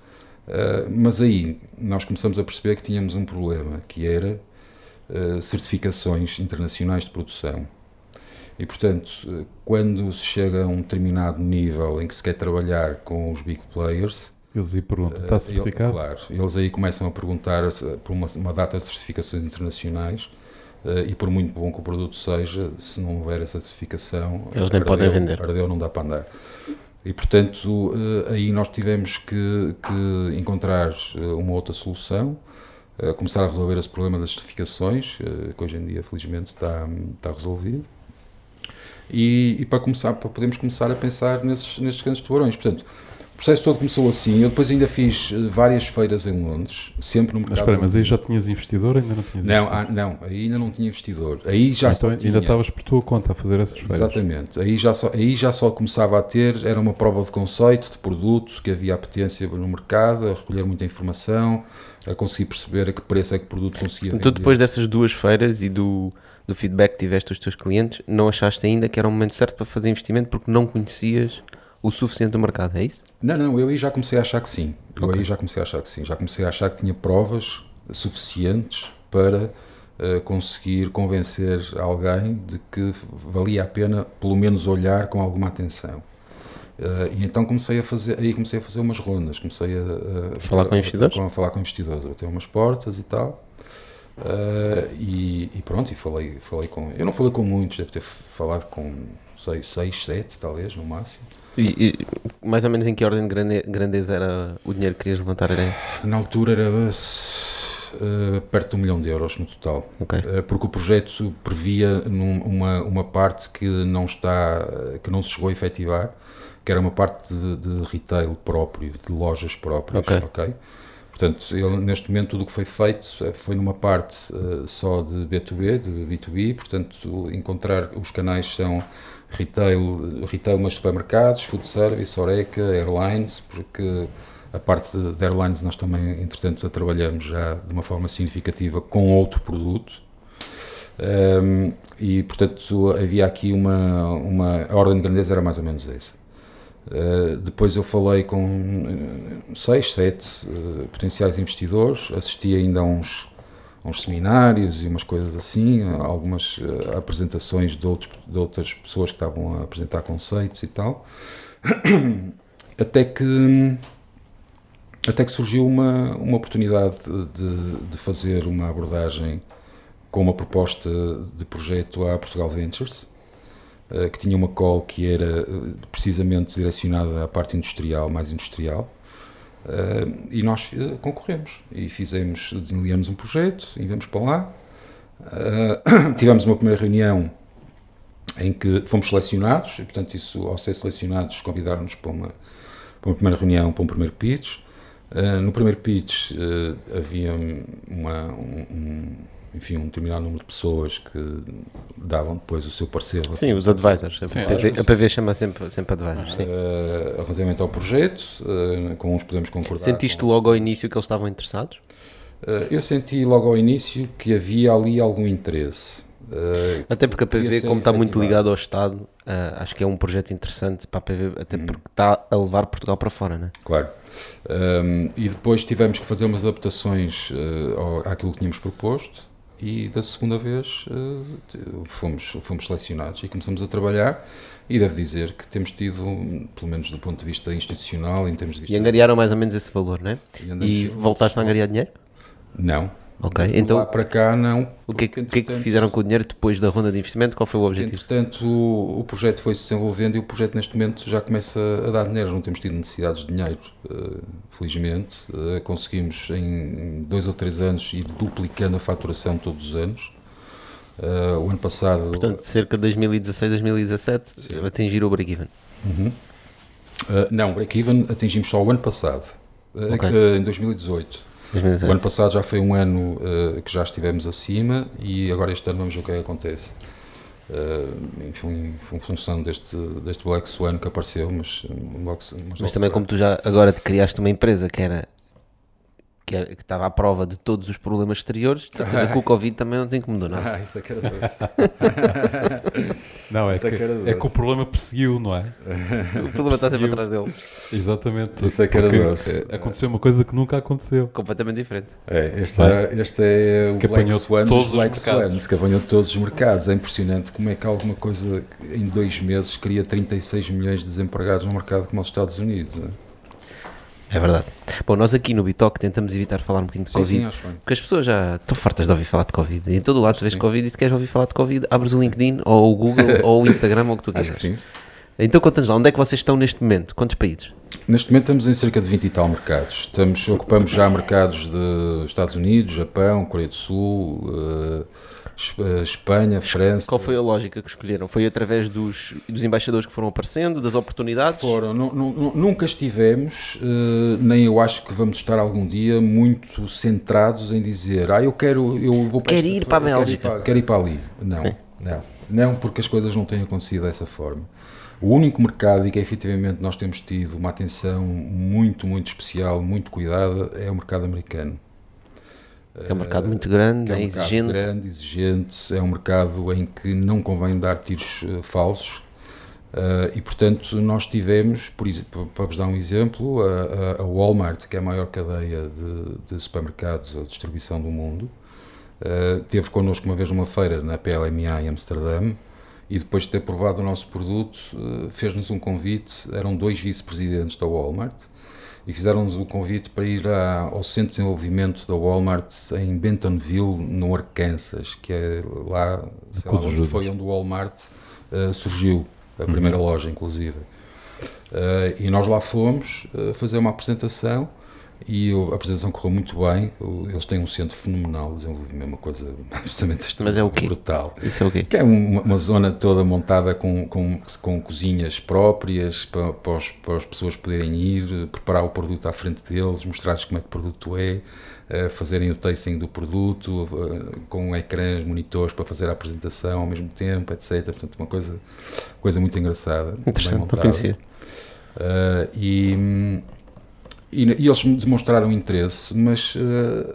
uh, mas aí nós começamos a perceber que tínhamos um problema, que era uh, certificações internacionais de produção. E, portanto, quando se chega a um determinado nível em que se quer trabalhar com os big players, eles aí perguntam, está certificado? Ele, claro, eles aí começam a perguntar por uma, uma data de certificações internacionais uh, e por muito bom que o produto seja, se não houver essa certificação, eles nem ardeu, podem vender. Ardeu não dá para andar. E, portanto, uh, aí nós tivemos que, que encontrar uma outra solução, uh, começar a resolver esse problema das certificações, que hoje em dia, felizmente, está, está resolvido. E, e, para começar para podermos começar a pensar nesses, nestes grandes tubarões. Portanto, processo todo começou assim. Eu depois ainda fiz eh, várias feiras em Londres, sempre no mercado. Mas espera, mas aí já tinhas investidor ainda não tinhas não, ah, não, aí ainda não tinha investidor. Aí já ah, então tinha... ainda estavas por tua conta a fazer essas feiras. Exatamente. Aí já, só, aí já só começava a ter, era uma prova de conceito, de produto, que havia apetência no mercado, a recolher muita informação, a conseguir perceber a que preço é que o produto conseguia Então depois dessas duas feiras e do, do feedback que tiveste dos teus clientes, não achaste ainda que era o momento certo para fazer investimento porque não conhecias o suficiente do mercado, é isso? Não, não, eu aí já comecei a achar que sim. Eu okay. aí já comecei a achar que sim. Já comecei a achar que tinha provas suficientes para uh, conseguir convencer alguém de que valia a pena, pelo menos, olhar com alguma atenção. Uh, e então comecei a fazer, aí comecei a fazer umas rondas, comecei a, a falar com investidores, a, a, falar com investidores, a ter umas portas e tal. Uh, e, e, pronto, e falei, falei com. Eu não falei com muitos, deve ter falado com 6, 6 7 talvez, no máximo. E, e, mais ou menos em que ordem de grandeza era o dinheiro que querias levantar? Era? Na altura era uh, perto de um milhão de euros no total. Okay. Uh, porque o projeto previa num, uma, uma parte que não, está, que não se chegou a efetivar, que era uma parte de, de retail próprio, de lojas próprias. Okay. okay? Portanto, ele, neste momento tudo o que foi feito eh, foi numa parte uh, só de B2B, de B2B, portanto encontrar os canais são retail, retail mas supermercados, food service, Oreca, airlines, porque a parte de airlines nós também, entretanto, a trabalhamos já de uma forma significativa com outro produto. Um, e, portanto, havia aqui uma, uma a ordem de grandeza era mais ou menos essa. Uh, depois eu falei com uh, seis, sete uh, potenciais investidores, assisti ainda a uns uns seminários e umas coisas assim, algumas uh, apresentações de, outros, de outras pessoas que estavam a apresentar conceitos e tal, até que até que surgiu uma, uma oportunidade de, de fazer uma abordagem com uma proposta de projeto à Portugal Ventures, que tinha uma call que era uh, precisamente direcionada à parte industrial, mais industrial, Uh, e nós concorremos e fizemos, desenvolvemos um projeto, enviamos para lá. Tivemos uma primeira reunião em que fomos selecionados, e portanto, isso, ao ser selecionados, convidaram-nos para uma, para uma primeira reunião, para um primeiro pitch. no primeiro pitch havia uma, um, enfim, um determinado número de pessoas que davam depois o seu parecer. Sim, os advisors. A, sim, PV, a PV chama sempre, sempre advisors. Sim. Uh, relativamente ao projeto, uh, com uns podemos concordar. Sentiste logo ao início que eles estavam interessados? Uh, eu senti logo ao início que havia ali algum interesse. Uh, até porque a PV, como está muito ligado ao Estado, uh, acho que é um projeto interessante para a PV, até uhum. porque está a levar Portugal para fora, né? Claro. Um, e depois tivemos que fazer umas adaptações uh, àquilo que tínhamos proposto e da segunda vez uh, fomos, fomos selecionados e começamos a trabalhar e devo dizer que temos tido, pelo menos do ponto de vista institucional, em termos de. E angariaram mais ou menos esse valor, não é? E, e voltaste a angariar dinheiro? Não, Ok, de então. Lá para cá, não. O que, é que, que é que fizeram com o dinheiro depois da ronda de investimento? Qual foi o objetivo? Entretanto, o, o projeto foi se desenvolvendo e o projeto neste momento já começa a dar dinheiro. Não temos tido necessidades de dinheiro, uh, felizmente. Uh, conseguimos em dois ou três anos ir duplicando a faturação todos os anos. Uh, o ano passado. Portanto, cerca de 2016, 2017, Sim. atingir o break-even. Uhum. não, break-even atingimos só o ano passado, okay. em 2018. O ano passado já foi um ano uh, que já estivemos acima e agora este ano vamos ver o que é que acontece. Uh, enfim, em função deste, deste Black Swan que apareceu, mas, mas, mas também como tu já agora te criaste uma empresa que era que, era, que estava à prova de todos os problemas exteriores, de certeza que o Covid também não tem como mudar nada. Ah, isso é que era doce. não, é, é que, é, que, o problema perseguiu, não é? O problema está sempre atrás dele. Exatamente. Isso é que era doce. Aconteceu uma coisa que nunca aconteceu. Completamente diferente. É, este, é, este é o que Black Swan todos os Black Swans, que apanhou todos os mercados. É impressionante como é que alguma coisa em dois meses cria 36 milhões de desempregados no mercado como os Estados Unidos. Não é? É verdade. Bom, nós aqui no Bitoc tentamos evitar falar um bocadinho de sim, Covid, sim, porque as pessoas já estão fartas de ouvir falar de Covid. E em todo o lado tu vês Covid e se queres ouvir falar de Covid, abres o LinkedIn ou o Google ou o Instagram ou o que tu quiseres. sim. Então conta-nos lá, onde é que vocês estão neste momento? Quantos países? Neste momento estamos em cerca de 20 e tal mercados. Estamos, ocupamos já mercados de Estados Unidos, Japão, Coreia do Sul, uh, Espanha, França. Qual foi a lógica que escolheram? Foi através dos, dos embaixadores que foram aparecendo, das oportunidades? Foram. nunca estivemos, uh, nem eu acho que vamos estar algum dia, muito centrados em dizer ah, eu quero, eu vou para Quero ir para a Bélgica. Quero ir para, quero ir para ali. Não, Sim. não. Não, porque as coisas não têm acontecido dessa forma. O único mercado e que efetivamente nós temos tido uma atenção muito, muito especial, muito cuidada, é o mercado americano. É um mercado muito grande, é, um é exigente. grande, exigente, é um mercado em que não convém dar tiros uh, falsos. Uh, e portanto, nós tivemos, por, para vos dar um exemplo, a, a, Walmart, que é a maior cadeia de, de supermercados ou distribuição do mundo, uh, teve connosco uma vez numa feira na PLMA em Amsterdã e depois de ter provado o nosso produto, eh, fez-nos um convite. Eram dois vice-presidentes da Walmart e fizeram-nos o convite para ir ao Centro de Desenvolvimento da Walmart em Bentonville, no Arkansas, que é lá, sei lá onde foi onde o Walmart uh, surgiu, a primeira uhum. loja, inclusive. Uh, e nós lá fomos uh, fazer uma apresentação e a apresentação correu muito bem. Eles têm um centro fenomenal, desenvolvimento, uma coisa absolutamente Mas é o quê? brutal. Isso é o quê? Que é uma, uma zona toda montada com, com, com cozinhas próprias para, para, os, para, as pessoas poderem ir, preparar o produto à frente deles, mostrar-lhes como é que o produto é, uh, fazerem o tasting do produto, uh, com ecrãs, monitores para fazer a apresentação ao mesmo tempo, etc. Portanto, uma coisa, coisa muito engraçada. Interessante, para conhecer. Uh, e e, e, eles demonstraram interesse, mas uh,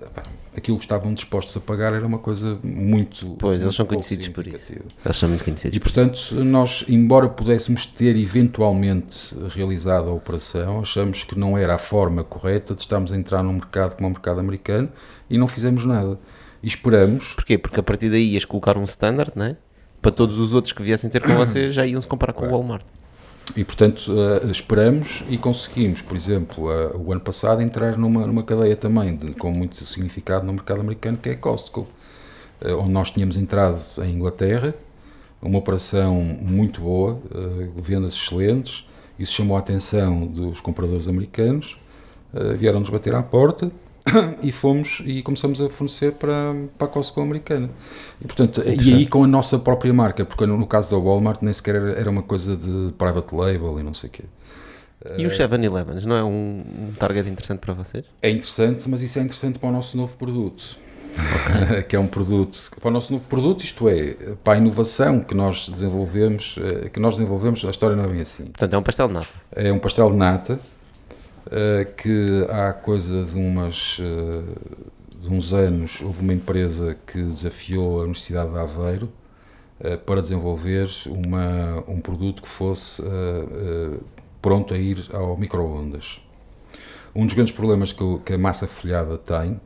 aquilo que estavam dispostos a pagar era uma coisa muito. Pois, eles são conhecidos por isso. Eles são muito conhecidos. E portanto, nós, embora pudéssemos ter eventualmente realizado a operação, achamos que não era a forma correta de estarmos a entrar num mercado como o mercado americano e não fizemos nada. E esperamos. Porquê? Porque a partir daí ias colocar um standard, não é? Para todos os outros que viessem ter com vocês já iam se comparar com claro. o Walmart. E, portanto, uh, esperamos e conseguimos, por exemplo, uh, o ano passado entrar numa, numa cadeia também de, com muito significado no mercado americano, que é a Costco, uh, onde nós tínhamos entrado em Inglaterra, uma operação muito boa, vendas excelentes, isso chamou a atenção dos compradores americanos, vieram-nos bater à porta, e fomos e começamos a fornecer para, para a Costco americana. E, portanto, e aí com a nossa própria marca, porque no, no caso da Walmart nem sequer era, era, uma coisa de private label e não sei o quê. E os 7-Elevens, não é um, um target interessante para vocês? É interessante, mas isso é interessante para o nosso novo produto. Okay. que é um produto para o nosso novo produto, isto é, para a inovação que nós desenvolvemos, eh, que nós desenvolvemos, a história não é bem assim. Portanto, é um pastel de nata. É um pastel de nata eh, que há coisa de umas uh, de uns anos houve uma empresa que desafiou a Universidade de Aveiro uh, para desenvolver uma, um produto que fosse pronto a ir ao microondas. Um dos grandes problemas que, que a massa folhada tem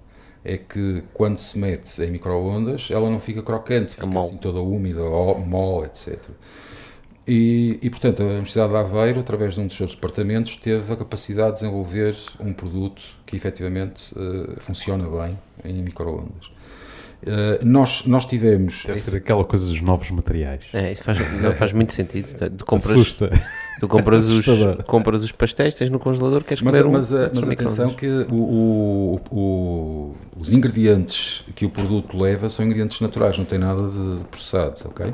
é que quando se mete em microondas ela não fica crocante, fica assim toda úmida, mole, etc. E, e, portanto, a Universidade de Aveiro, através de um dos seus departamentos, teve a capacidade de desenvolver um produto que efetivamente uh, funciona bem em microondas. Uh, nós, nós tivemos. Deve esse... ser aquela coisa dos novos materiais. É, isso faz, não, faz muito sentido. Tu compras, Assusta. Tu compras os, compras os pastéis, tens no congelador, queres mas, comer mas, um. Mas, mas atenção que o, o, o, os ingredientes que o produto leva são ingredientes naturais, não tem nada de processados, ok?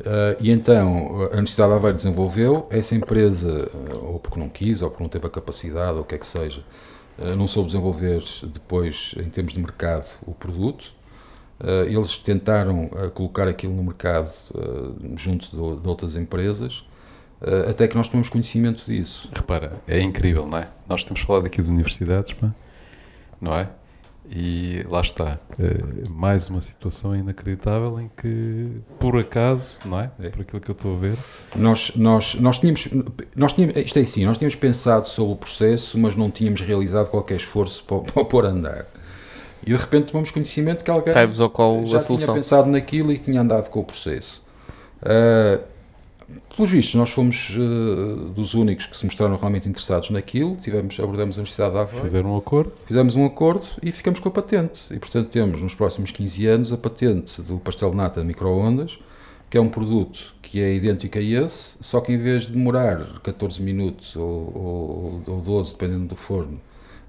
Uh, e então a Universidade de Aveiro desenvolveu, essa empresa, uh, ou porque não quis, ou porque não teve a capacidade, ou o que é que seja, uh, não soube desenvolver depois, em termos de mercado, o produto. eles tentaram colocar aquilo no mercado junto de, de, outras empresas, até que nós tomamos conhecimento disso. Repara, é incrível, não é? Nós temos falado aqui de universidades, não é? E lá está, é mais uma situação inacreditável em que, por acaso, não é? é. Por aquilo que eu estou a ver. Nós, nós, nós, tínhamos, nós tínhamos, isto é assim, nós tínhamos pensado sobre o processo, mas não tínhamos realizado qualquer esforço para, para pôr a andar. E de repente tomamos conhecimento que alguém já tinha pensado naquilo e tinha andado com o processo. Uh, pelos vistos, nós fomos uh, dos únicos que se mostraram realmente interessados naquilo, tivemos, abordamos a Universidade de Aveiro. Fizeram um acordo? Fizemos um acordo e ficamos com a patente. E, portanto, temos nos próximos 15 anos a patente do pastel de nata micro-ondas, que é um produto que é idêntico a esse, só que em vez de demorar 14 minutos ou, ou, ou 12, dependendo do forno,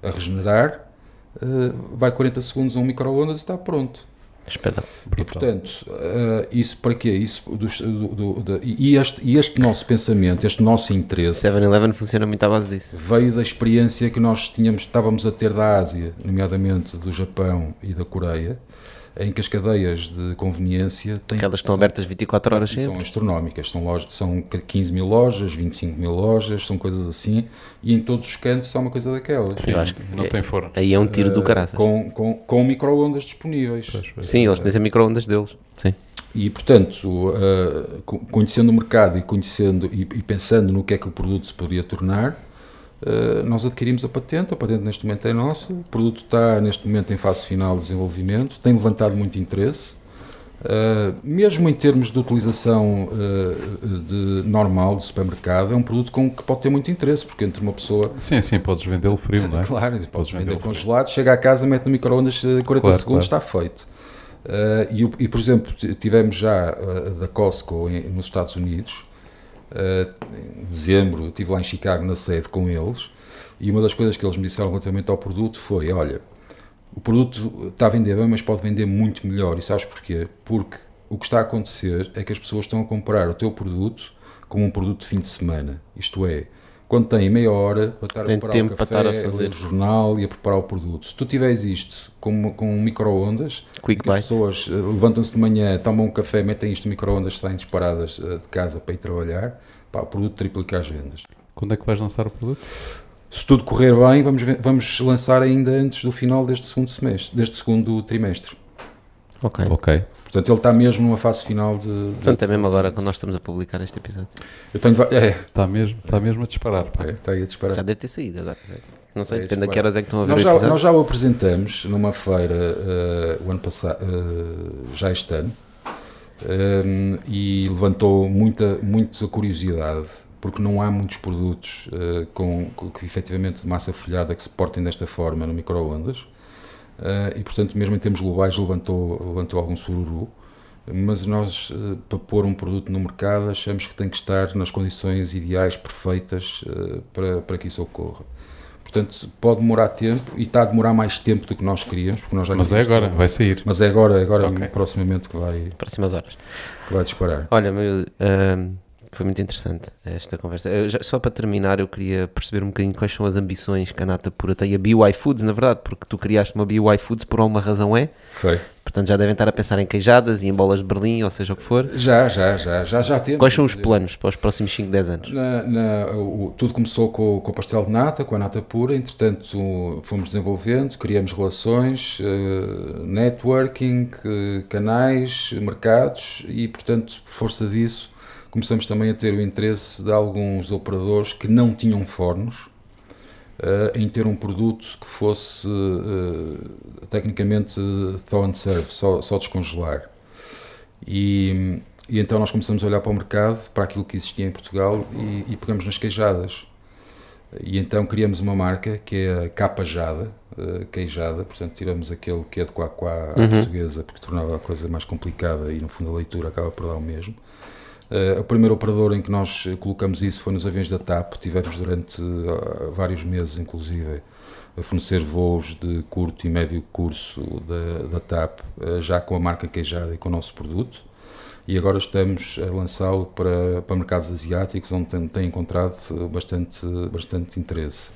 a regenerar, uh, vai 40 segundos a um micro-ondas e está pronto. Espetáculo. E portanto, uh, isso para quê? Isso do, do, do, e, este, e este nosso pensamento, este nosso interesse. 7-Eleven funciona muito à base disso. Veio da experiência que nós tínhamos, estávamos a ter da Ásia, nomeadamente do Japão e da Coreia, em que as cadeias de conveniência têm. Aquelas que estão abertas 24 horas sempre. São astronómicas, são, lojas, são 15 mil lojas, 25 mil lojas, são coisas assim, e em todos os cantos há uma coisa daquela. Sim, acho que não é, tem forno. Aí é um tiro uh, do caraças. Com, com, com micro-ondas disponíveis. Pois, pois. Sim, eles têm micro-ondas deles. Sim. E, portanto, uh, conhecendo o mercado e, conhecendo, e, e pensando no que é que o produto se poderia tornar, nós adquirimos a patente, a patente neste momento é nossa, o produto está neste momento em fase final de desenvolvimento, tem levantado muito interesse, uh, mesmo em termos de utilização uh, de normal de supermercado, é um produto com, que pode ter muito interesse, porque entre uma pessoa... Sim, sim, podes vendê-lo frio, não é? Claro, podes, podes vender congelado, chega à casa, mete no micro-ondas 40 claro, segundos, claro. está feito. E, e, por exemplo, tivemos já da Costco nos Estados Unidos, em dezembro, estive lá em Chicago na sede com eles e uma das coisas que eles me disseram relativamente ao produto foi: olha, o produto está a vender bem, mas pode vender muito melhor. E sabes porquê? Porque o que está a acontecer é que as pessoas estão a comprar o teu produto como um produto de fim de semana. Isto é, quando tem meia hora para estar tem a preparar tempo o café, para estar a fazer o jornal e a preparar o produto. Se tu tiveres isto com, com micro-ondas, as pessoas eh, levantam-se de manhã, tomam um café, metem isto no micro-ondas, saem disparadas eh, de casa para ir trabalhar, pá, o produto triplica as vendas. Quando é que vais lançar o produto? Se tudo correr bem, vamos, vamos lançar ainda antes do final deste segundo semestre, deste segundo trimestre. Ok. Ok. Portanto, ele está mesmo numa fase final de. Portanto, é mesmo agora quando nós estamos a publicar este episódio. Eu tenho. É. Está mesmo, está mesmo a disparar. É, está aí a disparar. Já deve ter saído agora. Não sei, é, depende a que horas é que estão a ver nós já, episódio. Nós já o apresentamos numa feira uh, o ano passado, uh, já este ano, um, e levantou muita, muita curiosidade, porque não há muitos produtos uh, com, com, que efetivamente de massa folhada que se portem desta forma no micro-ondas. Uh, e portanto, mesmo em termos globais, levantou, levantou algum sururu. Mas nós, uh, para pôr um produto no mercado, achamos que tem que estar nas condições ideais, perfeitas, uh, para, para que isso ocorra. Portanto, pode demorar tempo e está a demorar mais tempo do que nós queríamos. Porque nós já mas é agora, vai sair. Mas é agora, agora okay. proximamente que vai. Próximas horas. Que vai disparar. Olha, meu, foi muito interessante esta conversa. Já, só para terminar, eu queria perceber um bocadinho quais são as ambições que a Nata Pura tem, a BY Foods, na verdade, porque tu criaste uma BY Foods por alguma razão é? Foi. Portanto, já devem estar a pensar em queijadas e em bolas de Berlim, ou seja o que for. Já, já, já, já, já temos. Quais são os planos para os próximos 5, 10 anos? Na, na, o, tudo começou com, com o pastel de nata, com a nata pura, entretanto fomos desenvolvendo, criamos relações, uh, networking, uh, canais, mercados e, portanto, força disso, começamos também a ter o interesse de alguns operadores que não tinham fornos uh, em ter um produto que fosse uh, tecnicamente thaw and serve, só, só descongelar. E, e, então nós começamos a olhar para o mercado, para aquilo que existia em Portugal e, e pegamos nas queijadas. E então criamos uma marca que é a Capa Jada, uh, queijada, portanto tiramos aquele que é de Quaquá à uhum. portuguesa, porque tornava a coisa mais complicada e no fundo a leitura acaba por dar o mesmo. Uh, o primeiro operador em que nós colocamos isso foi nos aviões da TAP. Tivemos durante uh, vários meses, inclusive, a fornecer voos de curto e médio curso da, da TAP, uh, já com a marca queijada e com o nosso produto. E agora estamos a lançá-lo para, para mercados asiáticos, onde tem, tem encontrado bastante, bastante interesse.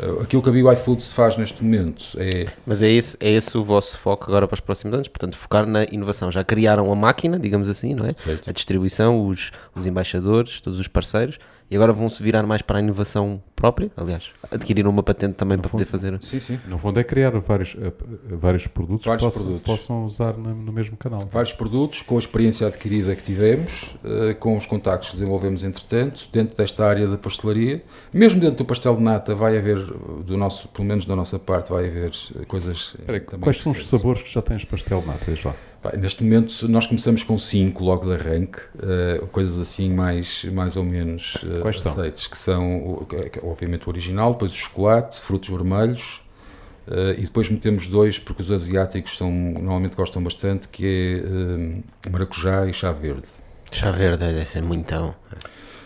Eh, aquilo que a BY Foods faz neste momento é. Mas é esse, é esse o vosso foco agora para os próximos anos? Portanto, focar na inovação. Já criaram a máquina, digamos assim, não é? Certo. A distribuição, os, os embaixadores, todos os parceiros e agora vão-se virar mais para a inovação própria, aliás, adquiriram uma patente também no para fundo, poder fazer. Sim, sim. No fundo é criar vários, uh, vários produtos vários que possam, produtos. possam usar no, no, mesmo canal. Vários produtos, com a experiência adquirida que tivemos, uh, com os contactos que desenvolvemos entretanto, dentro desta área da pastelaria. Mesmo dentro do pastel de nata vai haver, do nosso, pelo menos da nossa parte, vai haver coisas... Peraí, quais são os sabores que já tens pastel de nata, desde lá? Neste momento nós começamos com 5 logo de arranque, uh, coisas assim mais, mais ou menos uh, aceites, que são obviamente o original, depois o chocolate, frutos vermelhos uh, e depois metemos dois porque os asiáticos são, normalmente gostam bastante, que é maracujá e chá verde. Chá verde deve ser muito bom.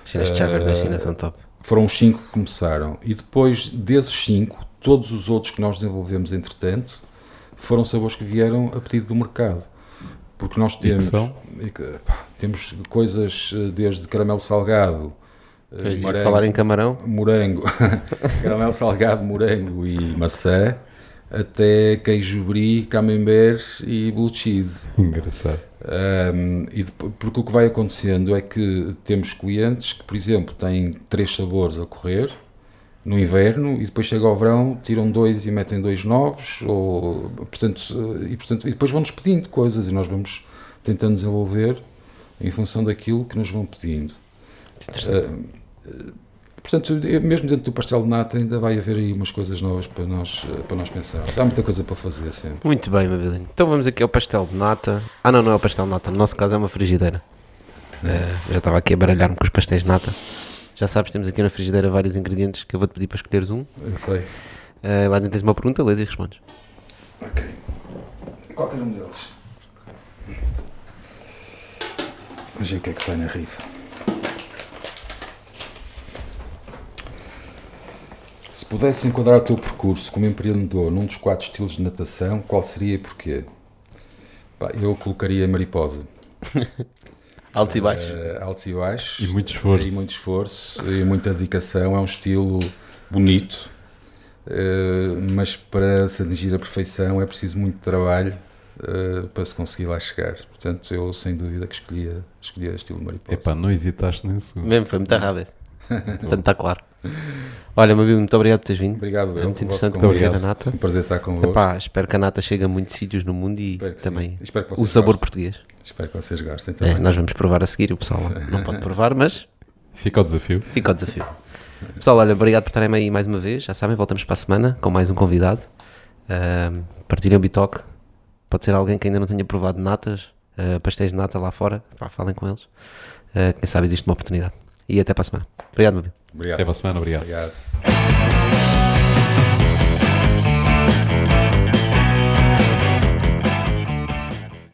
As chá verde da China são top. Foram os 5 que começaram e depois desses 5, todos os outros que nós desenvolvemos entretanto, foram sabores que vieram a pedido do mercado. Porque nós temos, temos coisas eh, desde caramelo salgado, eh, morango, falar em camarão, morango, caramelo salgado, morango e maçã, até queijo brie, camembert e blue cheese. Engraçado. Um, e porque o que vai acontecendo é que temos clientes que, por exemplo, têm três sabores a correr no inverno e depois chega ao verão, tiram dois e metem dois novos, ou, portanto, e, portanto, e depois vão-nos pedindo coisas e nós vamos tentando desenvolver em função daquilo que nos vão pedindo. Interessante. Uh, portanto, mesmo dentro do pastel de nata ainda vai haver aí umas coisas novas para nós, para nós pensarmos. Há muita coisa para fazer sempre. Muito bem, Mabelinho. Então vamos aqui ao pastel de nata. Ah não, não é o pastel de nata, no nosso caso é uma frigideira. Uh, já estava aqui a baralhar-me com os pastéis de nata. Já sabes, temos aqui na frigideira vários ingredientes que eu vou-te pedir para escolheres um. Eu sei. Uh, lá dentro tens uma pergunta, lês e respondes. Ok. Qualquer um deles. Vamos ver o que é que sai na rifa. Se pudesse enquadrar o teu percurso como empreendedor num dos quatro estilos de natação, qual seria e porquê? Pá, eu colocaria mariposa. Altos e baixos. Uh, altos e baixos. E muito esforço. E muito esforço e muita dedicação. É um estilo bonito, uh, mas para se atingir a perfeição é preciso muito trabalho uh, para se conseguir lá chegar. Portanto, eu sem dúvida que escolhia, escolhia estilo mariposa. Epá, não hesitaste nem um segundo. Mesmo, foi muito rápido. Portanto, está claro. Olha, Mabilo, muito obrigado por teres vindo. Obrigado, É muito interessante conhecer a Nata. um prazer estar convosco. Epá, espero que a Nata chegue a muitos sítios no mundo e também o sabor gostem. português. Espero que vocês gostem é, também. É, nós vamos provar a seguir, o pessoal não pode provar, mas. Fica o desafio. Fica o desafio. Pessoal, olha, obrigado por estarem aí mais uma vez. Já sabem, voltamos para a semana com mais um convidado. Uh, partilhem o bitoque. Pode ser alguém que ainda não tenha provado natas, uh, pastéis de nata lá fora. Pá, falem com eles. Uh, quem sabe existe uma oportunidade. E até para a semana. Obrigado, meu Obrigado. Até para a semana, obrigado. obrigado.